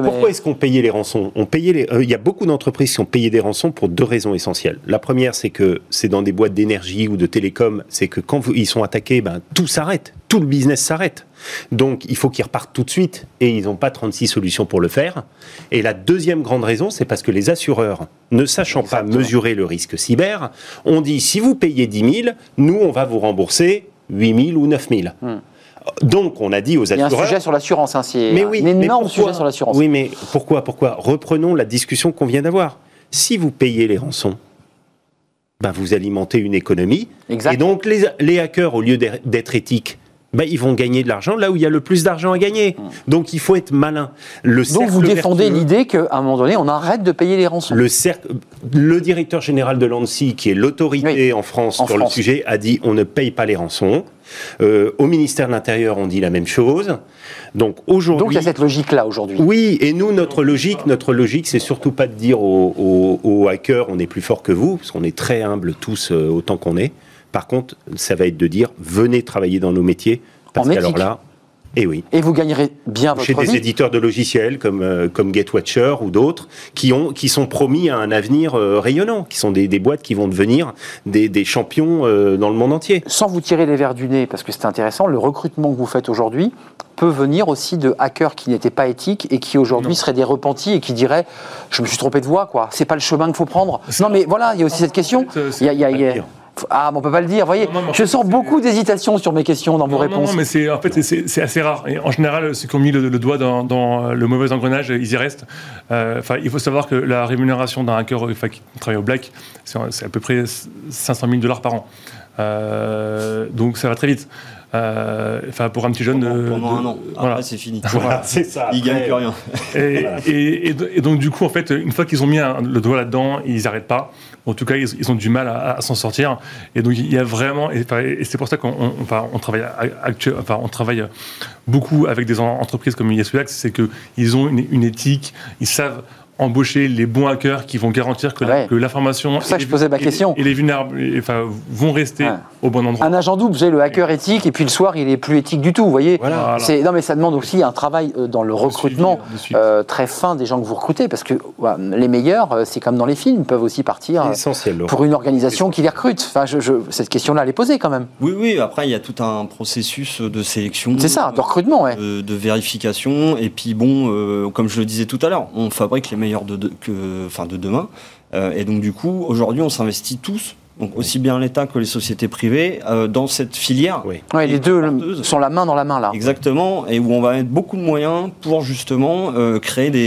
Pourquoi est-ce qu'on payait les rançons? On payait les. Il y a beaucoup d'entreprises qui ont payé des rançons pour deux raisons essentielles. La première, c'est que c'est dans des boîtes d'énergie ou de télécom, c'est que quand ils sont attaqués, ben tout s'arrête, tout le business s'arrête. Donc il faut qu'ils repartent tout de suite et ils n'ont pas 36 solutions pour le faire. Et la deuxième grande raison, c'est parce que les assureurs, ne sachant pas mesurer le risque cyber, ont dit si vous payez 10 000, nous on va vous rembourser 8 000 ou 9 000. Hmm. Donc, on a dit aux assureurs. Il y a un sujet sur l'assurance, hein, mais oui, énorme sujet sur l'assurance. Oui, mais pourquoi, pourquoi Reprenons la discussion qu'on vient d'avoir. Si vous payez les rançons, ben, vous alimentez une économie. Exact. Et donc, les, les hackers, au lieu d'être éthiques, ben, ils vont gagner de l'argent là où il y a le plus d'argent à gagner. Donc, il faut être malin. Le Donc vous défendez l'idée qu'à un moment donné, on arrête de payer les rançons. Le, cercle, le directeur général de l'ANSI, qui est l'autorité Oui, en France en sur France. le sujet, a dit on ne paye pas les rançons. Euh, au ministère de l'Intérieur, on dit la même chose. Donc aujourd'hui. Donc il y a cette logique-là aujourd'hui. Oui, et nous, notre logique, notre logique, c'est surtout pas de dire aux, aux- aux hackers on est plus fort que vous, parce qu'on est très humbles tous euh, autant qu'on est. Par contre, ça va être de dire venez travailler dans nos métiers, parce qu'alors là, eh oui. Et vous gagnerez bien Chez votre des vie. éditeurs de logiciels comme, euh, comme GetWatcher ou d'autres, qui, ont, qui sont promis à un avenir euh, rayonnant, qui sont des, des boîtes qui vont devenir des, des champions euh, dans le monde entier. Sans vous tirer les verres du nez, parce que c'est intéressant, le recrutement que vous faites aujourd'hui peut venir aussi de hackers qui n'étaient pas éthiques et qui aujourd'hui seraient des repentis et qui diraient je me suis trompé de voie quoi. C'est pas le chemin qu'il faut prendre. Non mais voilà, il y a aussi cette question. En fait, Il y a- il y a- Ah, mais on peut pas le dire. Voyez, Non, non, mais en je sens beaucoup d'hésitation sur mes questions dans vos Non, réponses. Non, mais c'est en fait c'est- assez rare. Et en général, ceux qui ont mis le, le doigt dans, dans le mauvais engrenage, ils y restent. Euh, Enfin, il faut savoir que la rémunération d'un hacker enfin, qui travaille au black, c'est à peu près 500 000 dollars par an. Euh, donc ça va très vite. Euh, Enfin, pour un petit jeune. Pendant, de- pendant de- un an. Après, voilà. c'est fini. Voilà. c'est ça. Ils gagnent plus rien. Et, et- et- et donc, du coup, en fait, une fois qu'ils ont mis un- le doigt là-dedans, ils n'arrêtent pas. En tout cas, ils, ont du mal à, s'en sortir. Et donc, il y a vraiment. Et, c'est pour ça qu'on travaille, enfin, on travaille beaucoup avec des en- entreprises comme YesWeLax, c'est qu'ils ont une, une éthique, ils savent embaucher les bons hackers qui vont garantir que Ouais. l'information C'est pour ça que et je les- posais ma et- question. et les vulnérables et, enfin, vont rester Ouais. au bon endroit. Un agent double, vous savez, le hacker éthique, et puis le soir, il est plus éthique du tout, vous voyez. Voilà. Voilà. C'est- Non, mais ça demande aussi un travail euh, dans le recrutement suivi, de suivi. euh, très fin des gens que vous recrutez, parce que les meilleurs, euh, c'est comme dans les films, peuvent aussi partir essentiel. Pour une organisation qui les recrute. Enfin, je, je- cette question-là, elle est posée quand même. Oui, oui, après, il y a tout un processus de sélection. C'est ça, de recrutement, ouais. de, de vérification. Et puis bon, euh, comme je le disais tout à l'heure, on fabrique les meilleurs de, que, enfin, de demain. Euh, et donc du coup, aujourd'hui, on s'investit tous, donc aussi bien l'État que les sociétés privées, euh, dans cette filière. Oui. Ouais, les deux sont la main dans la main, là. Exactement, et où on va mettre beaucoup de moyens pour justement euh, créer des,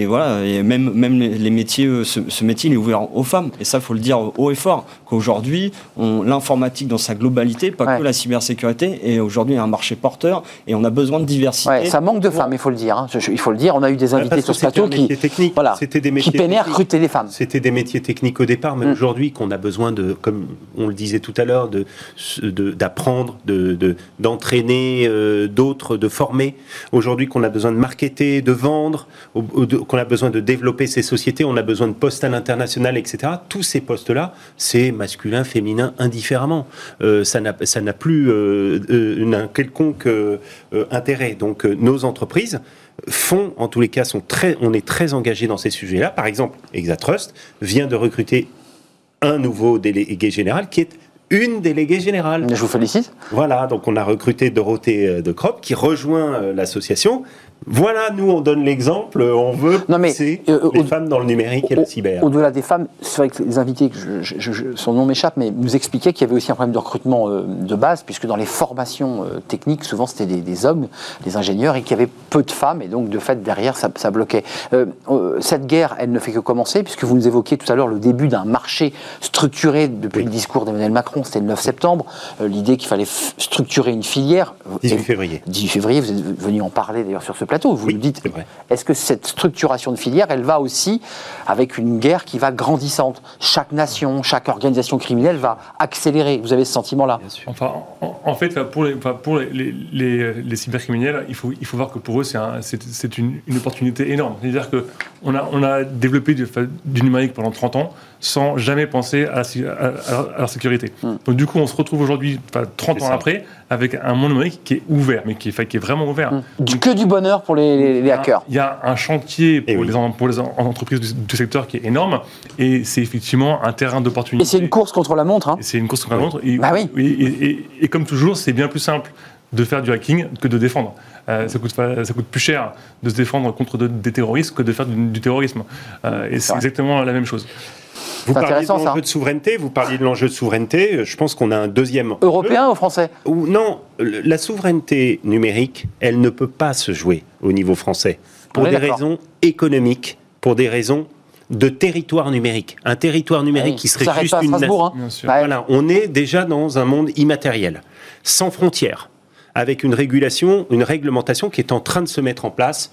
des- voilà, et même même les, métiers, euh, ce, ce métier il est ouvert aux femmes, et ça faut le dire haut et fort qu'aujourd'hui l'informatique dans sa globalité, pas Ouais. que la cybersécurité, est aujourd'hui un marché porteur, et on a besoin de diversité. Ouais, ça manque de pour- femmes, il faut le dire. hein. Je- je- Il faut le dire. On a eu des Ah, invités sur ce plateau qui, voilà, C'était des qui métiers peinaient à techniques. recruter des femmes. C'était des métiers techniques au départ, mais Mm. aujourd'hui qu'on a besoin de, comme on le disait tout à l'heure, d'apprendre, de, de- d'entraîner euh, d'autres, de former. Aujourd'hui qu'on a besoin de marketer, de vendre, qu'on a besoin de développer ces sociétés, on a besoin de postes à l'international, etc. Tous ces postes-là, c'est masculin, féminin, indifféremment. Euh, ça n'a plus euh, un quelconque intérêt. Donc nos entreprises font, en tous les cas, sont très, on est très engagé dans ces sujets-là. Par exemple, Exatrust vient de recruter un nouveau délégué général qui est une déléguée générale. Je vous félicite. Voilà, donc on a recruté Dorothée euh, de Crop qui rejoint euh, l'association. Voilà, nous on donne l'exemple, euh, on veut Non, mais, pousser euh, les femmes dans le numérique et la cyber. Au-delà des femmes, c'est vrai que les invités, je- je- je- son nom m'échappe, mais nous expliquaient qu'il y avait aussi un problème de recrutement euh, de base, puisque dans les formations euh, techniques, souvent c'était des, des hommes, des ingénieurs, et qu'il y avait peu de femmes, et donc de fait derrière ça, ça bloquait. Euh, euh, cette guerre, elle ne fait que commencer, puisque vous nous évoquiez tout à l'heure le début d'un marché structuré depuis le discours d'Emmanuel Macron, c'était le 9 septembre, euh, l'idée qu'il fallait structurer une filière. 18 Et- février. 18 février, vous êtes venu en parler d'ailleurs sur ce plateau. Vous Oui, nous dites, est-ce que cette structuration de filière, elle va aussi avec une guerre qui va grandissante? Chaque nation, chaque organisation criminelle va accélérer. Vous avez ce sentiment-là? Enfin, en, en fait, pour les, enfin, pour les, les, les- les cybercriminels, il faut, il faut voir que pour eux, c'est un- c'est c'est une, une opportunité énorme. C'est-à-dire qu'on a, on a développé du numérique pendant 30 ans sans jamais penser à à- à- à la sécurité. Donc du coup, on se retrouve aujourd'hui, enfin, 30 C'est ans ça. après, avec un monde numérique qui est ouvert, mais qui est, enfin, qui est vraiment ouvert. Du- Que du bonheur pour les, les- les hackers. Il y a un chantier pour, Eh oui. les, en- pour les en- entreprises du, du secteur qui est énorme, et c'est effectivement un terrain d'opportunité. Et c'est une course contre la montre. hein. C'est une course contre la montre. Et, Bah oui. et, et- et- et comme toujours, c'est bien plus simple de faire du hacking que de défendre. Euh, ça, coûte, pas- ça coûte plus cher de se défendre contre de- des terroristes que de faire du, du terrorisme. Euh, et c'est exactement la même chose. Vous parliez de l'enjeu de souveraineté, vous parliez de l'enjeu de souveraineté, je pense qu'on a un deuxième. Européen ou français? Ou non, la souveraineté numérique, elle ne peut pas se jouer au niveau français. Pour des raisons économiques, pour des raisons de territoire numérique. Un territoire numérique Ah oui, qui serait juste une Strasbourg, hein. Bien sûr. Ouais. voilà, on est déjà dans un monde immatériel, sans frontières, avec une régulation, une réglementation qui est en train de se mettre en place.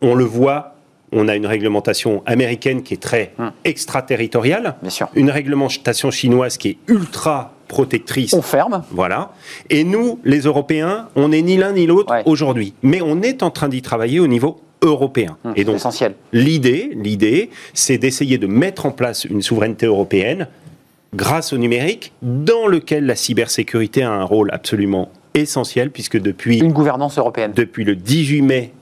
On le voit, on a une réglementation américaine qui est très Hum. extraterritoriale, Bien sûr. une réglementation chinoise qui est ultra protectrice. On ferme. Voilà. Et nous, les Européens, on n'est ni l'un ni l'autre Ouais. aujourd'hui. Mais on est en train d'y travailler au niveau européen. Hum, Et donc, essentiel. L'idée, l'idée, c'est d'essayer de mettre en place une souveraineté européenne grâce au numérique, dans lequel la cybersécurité a un rôle absolument essentiel, puisque depuis, Une gouvernance européenne. depuis le 18 mai,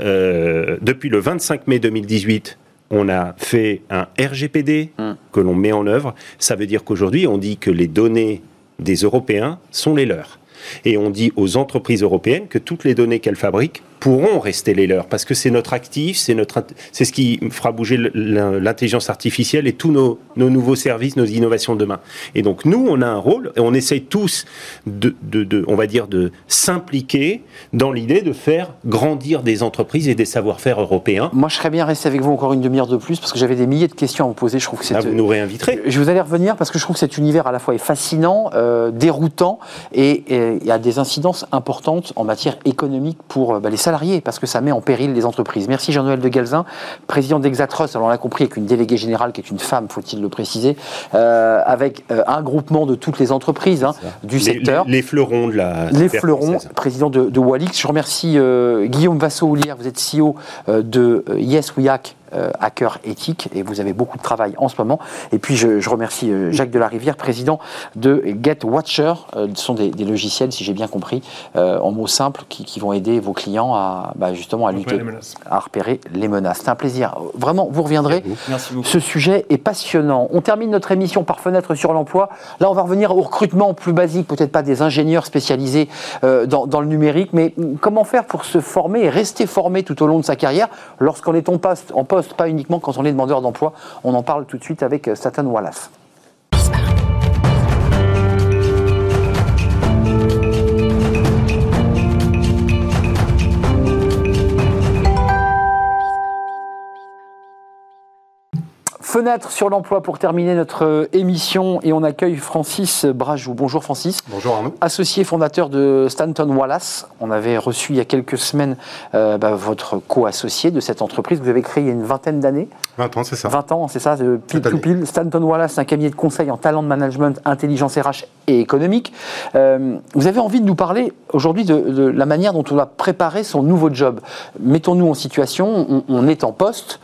euh, depuis le 25 mai 2018, on a fait un RGPD Hmm. que l'on met en œuvre. Ça veut dire qu'aujourd'hui, on dit que les données des Européens sont les leurs. Et on dit aux entreprises européennes que toutes les données qu'elles fabriquent pourront rester les leurs, parce que c'est notre actif, c'est notre, c'est ce qui fera bouger l'intelligence artificielle et tous nos, nos nouveaux services, nos innovations de demain. Et donc nous, on a un rôle, et on essaye tous de, de- de- on va dire, de s'impliquer dans l'idée de faire grandir des entreprises et des savoir-faire européens. Moi, je serais bien resté avec vous encore une demi-heure de plus parce que j'avais des milliers de questions à vous poser. Je trouve que c'est. Là, vous nous réinviterez. Je vous allais revenir parce que je trouve que cet univers à la fois est fascinant, euh, déroutant et et y a des incidences importantes en matière économique pour euh, bah, les salariés parce que ça met en péril les entreprises. Merci Jean-Noël de Galzin, président d'Exatrust. Alors on l'a compris avec une déléguée générale qui est une femme, faut-il le préciser, euh, avec euh, un groupement de toutes les entreprises hein, du Les- secteur. Les, les fleurons de la Les fleurons, président de, de Walix. Je remercie euh, Guillaume Vassot-Houlière, vous êtes CEO de Yes We Hack, euh, hacker éthique, et vous avez beaucoup de travail en ce moment. Et puis je, je remercie euh, Jacques Delarivière, président de GetWatcher. Euh, ce sont des, des logiciels, si j'ai bien compris, euh, en mots simples, qui, qui vont aider vos clients à bah, justement à lutter, à repérer les menaces. C'est un plaisir. Vraiment, vous reviendrez. Merci beaucoup. Ce sujet est passionnant. On termine notre émission par fenêtre sur l'emploi. Là, on va revenir au recrutement plus basique, peut-être pas des ingénieurs spécialisés euh, dans, dans le numérique, mais mm, comment faire pour se former et rester formé tout au long de sa carrière lorsqu'on est en poste, en poste, pas uniquement quand on est demandeur d'emploi. On en parle tout de suite avec euh, Satan Wallace. Fenêtre sur l'emploi pour terminer notre euh, émission et on accueille Francis Brajou. Bonjour Francis. Bonjour Arnaud. associé fondateur de Stanton Wallace. On avait reçu il y a quelques semaines euh, bah, votre co-associé de cette entreprise que vous avez créée il y a une vingtaine d'années. 20 ans, c'est ça. 20 ans, c'est ça, de pile Cette to année. pile. Stanton Wallace, un cabinet de conseil en talent de management, intelligence RH et économique. Euh, vous avez envie de nous parler aujourd'hui de, de la manière dont on va préparer son nouveau job. Mettons-nous en situation, on, on est en poste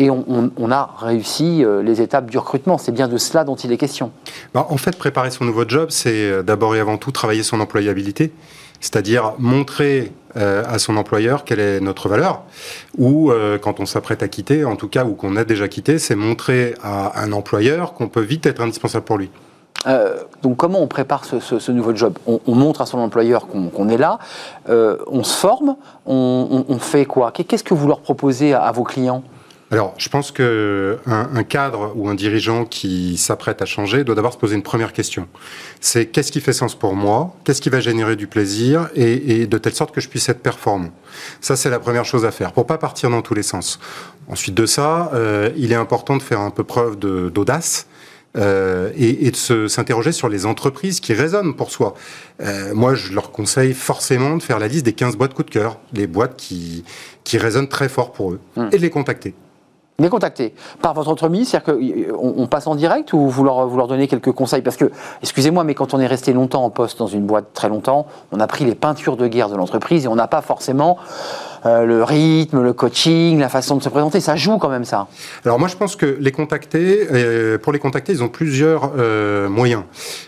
et on, on- on a réussi euh, les étapes du recrutement. C'est bien de cela dont il est question. Bah, en fait, préparer son nouveau job, c'est euh, d'abord et avant tout travailler son employabilité, c'est-à-dire montrer euh, à son employeur quelle est notre valeur, ou euh, quand on s'apprête à quitter, en tout cas, ou qu'on a déjà quitté, c'est montrer à un employeur qu'on peut vite être indispensable pour lui. Euh, donc comment on prépare ce, ce- ce nouveau job? On, on montre à son employeur qu'on est là, on se forme, on, on- on fait quoi? Qu'est-ce que vous leur proposez à, à vos clients? Alors, je pense que un, un cadre ou un dirigeant qui s'apprête à changer doit d'abord se poser une première question. C'est qu'est-ce qui fait sens pour moi? Qu'est-ce qui va générer du plaisir? Et, et de telle sorte que je puisse être performant Ça, c'est la première chose à faire pour pas partir dans tous les sens. Ensuite de ça, euh, il est important de faire un peu preuve d'audace. euh, et, et de se- s'interroger sur les entreprises qui résonnent pour soi. Euh, moi, je leur conseille forcément de faire la liste des 15 boîtes coup de cœur, les boîtes qui, qui résonnent très fort pour eux, Hmm. et de les contacter. Les contacter. Par votre entreprise, c'est-à-dire qu'on on passe en direct ou vous vous leur donnez quelques conseils? Parce que, excusez-moi, mais quand on est resté longtemps en poste dans une boîte très longtemps, on a pris les peintures de guerre de l'entreprise et on n'a pas forcément euh, le rythme, le coaching, la façon de se présenter. Ça joue quand même ça. Alors moi je pense que les contacter, euh, pour les contacter, ils ont plusieurs euh, moyens.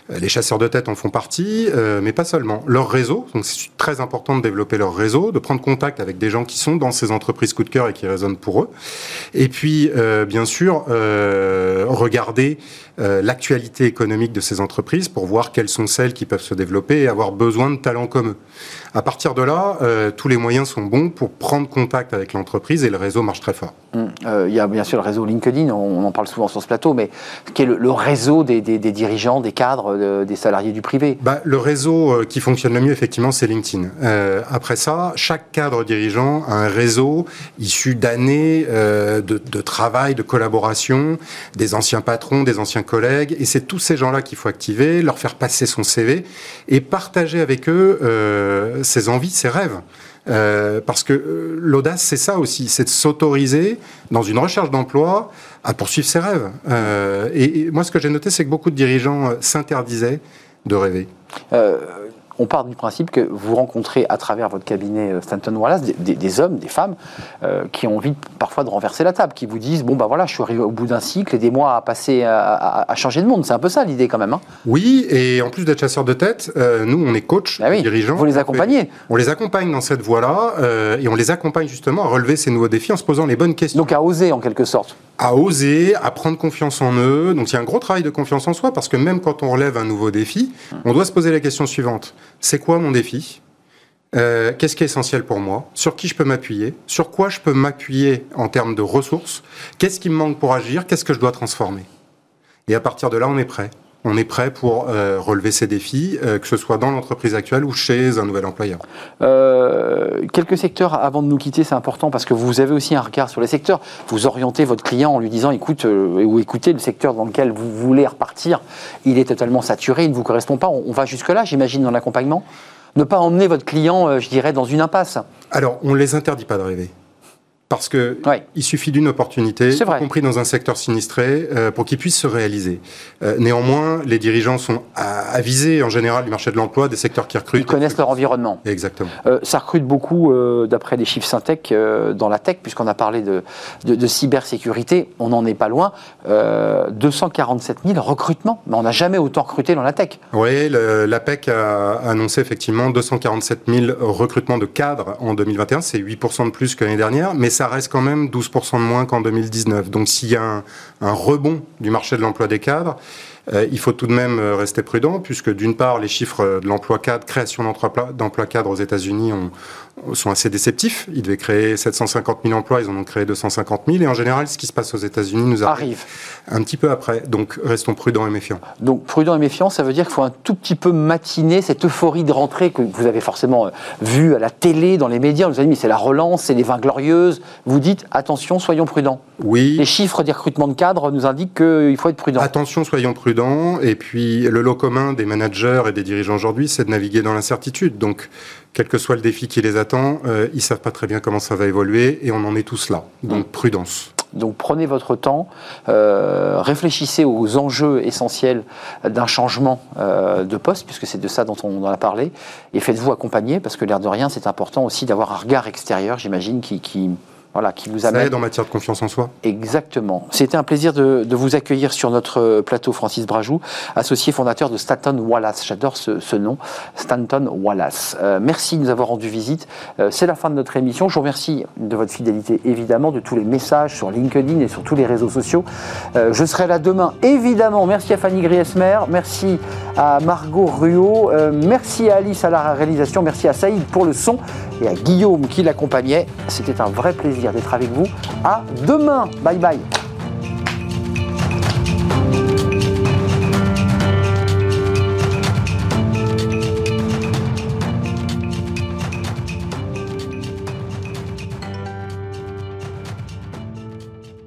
Les chasseurs de tête en font partie, mais pas seulement. Leur réseau, donc c'est très important de développer leur réseau, de prendre contact avec des gens qui sont dans ces entreprises coup de cœur et qui résonnent pour eux. Et puis bien sûr regarder l'actualité économique de ces entreprises pour voir quelles sont celles qui peuvent se développer et avoir besoin de talents comme eux. À partir de là, euh, tous les moyens sont bons pour prendre contact avec l'entreprise et le réseau marche très fort. Hum, euh, Il y a bien sûr le réseau LinkedIn, on, en parle souvent sur ce plateau, mais qui est le, le réseau des, des- des dirigeants, des cadres, de- des salariés du privé. Bah, le réseau euh, qui fonctionne le mieux, effectivement, c'est LinkedIn. Euh, après ça, chaque cadre dirigeant a un réseau issu d'années euh, de, de travail, de collaboration, des anciens patrons, des anciens collègues. Et c'est tous ces gens-là qu'il faut activer, leur faire passer son CV et partager avec eux euh, ses envies, ses rêves. Euh, parce que euh, l'audace, c'est ça aussi, c'est de s'autoriser dans une recherche d'emploi à poursuivre ses rêves. Et, moi, ce que j'ai noté, c'est que beaucoup de dirigeants s'interdisaient de rêver. On part du principe que vous rencontrez à travers votre cabinet euh, Stanton Wallace des, des- des hommes, des femmes euh, qui ont envie parfois de renverser la table, qui vous disent bon bah voilà, je suis arrivé au bout d'un cycle, aidez-moi à passer à, à- à changer de monde. C'est un peu ça l'idée quand même. hein. Oui, et en plus d'être chasseurs de tête, euh, nous, on est coach, Ah oui, dirigeants. vous les accompagnez. On les accompagne dans cette voie-là, euh, et on les accompagne justement à relever ces nouveaux défis en se posant les bonnes questions. Donc à oser en quelque sorte. à oser, à prendre confiance en eux. Donc il y a un gros travail de confiance en soi parce que même quand on relève un nouveau défi, on doit se poser la question suivante. C'est quoi mon défi Euh, Qu'est-ce qui est essentiel pour moi? Sur qui je peux m'appuyer? Sur quoi je peux m'appuyer en termes de ressources? Qu'est-ce qui me manque pour agir? Qu'est-ce que je dois transformer? Et à partir de là, on est prêt. On est prêt pour euh, relever ces défis, euh, que ce soit dans l'entreprise actuelle ou chez un nouvel employeur. Euh, quelques secteurs avant de nous quitter, c'est important parce que vous avez aussi un regard sur les secteurs. Vous orientez votre client en lui disant écoute ou écoutez le secteur dans lequel vous voulez repartir, il est totalement saturé, il ne vous correspond pas. On, on va jusque là, j'imagine, dans l'accompagnement. Ne pas emmener votre client, je dirais, dans une impasse. Alors, on ne les interdit pas de rêver. Parce que Ouais. il suffit d'une opportunité, y compris dans un secteur sinistré, euh, pour qu'ils puissent se réaliser. Euh, néanmoins, les dirigeants sont avisés en général du marché de l'emploi, des secteurs qui recrutent. Ils connaissent leur environnement. Exactement. Euh, ça recrute beaucoup, d'après les chiffres Syntec, dans la tech, puisqu'on a parlé de, de, de cybersécurité. On n'en est pas loin. Euh, 247 000 recrutements. Mais on n'a jamais autant recruté dans la tech. Oui, l'APEC a annoncé effectivement 247 000 recrutements de cadres en 2021. C'est 8% de plus que l'année dernière, mais ça reste quand même 12% de moins qu'en 2019. Donc s'il y a un, rebond du marché de l'emploi des cadres, il faut tout de même euh, rester prudent, puisque d'une part, les chiffres de l'emploi cadre, création d'emploi d'emploi cadre aux États-Unis ont- sont assez déceptifs. Ils devaient créer 750 000 emplois, ils en ont créé 250 000. Et en général, ce qui se passe aux États-Unis nous arrive Arrive. un petit peu après. Donc restons prudents et méfiants. Donc prudent et méfiant, ça veut dire qu'il faut un tout petit peu matiner cette euphorie de rentrée que vous avez forcément euh, vue à la télé, dans les médias. On vous a dit, mais c'est la relance, c'est les vins glorieuses. Vous dites, attention, soyons prudents. Oui. Les chiffres des recrutements de cadres nous indiquent qu'il faut être prudent. Attention, soyons prudents. Et puis, le lot commun des managers et des dirigeants aujourd'hui, c'est de naviguer dans l'incertitude. Donc, quel que soit le défi qui les attend, euh, ils savent pas très bien comment ça va évoluer et on en est tous là. Donc, prudence. Donc prenez votre temps, euh, réfléchissez aux enjeux essentiels d'un changement euh, de poste, puisque c'est de ça dont on en a parlé, et faites-vous accompagner, parce que l'air de rien, c'est important aussi d'avoir un regard extérieur, j'imagine, qui, qui, voilà, qui vous Ça amène... aide en matière de confiance en soi. Exactement. C'était un plaisir de, de vous accueillir sur notre plateau, Francis Brajou, associé fondateur de Stanton Wallace. J'adore ce, ce nom, Stanton Wallace. Euh, merci de nous avoir rendu visite. Euh, C'est la fin de notre émission. Je vous remercie de votre fidélité, évidemment, de tous les messages sur LinkedIn et sur tous les réseaux sociaux. Euh, je serai là demain, évidemment. Merci à Fanny Griesmer, merci à Margot Ruot, euh, merci à Alice à la réalisation, merci à Saïd pour le son et à Guillaume qui l'accompagnait. C'était un vrai d'être avec vous. À demain. Bye bye.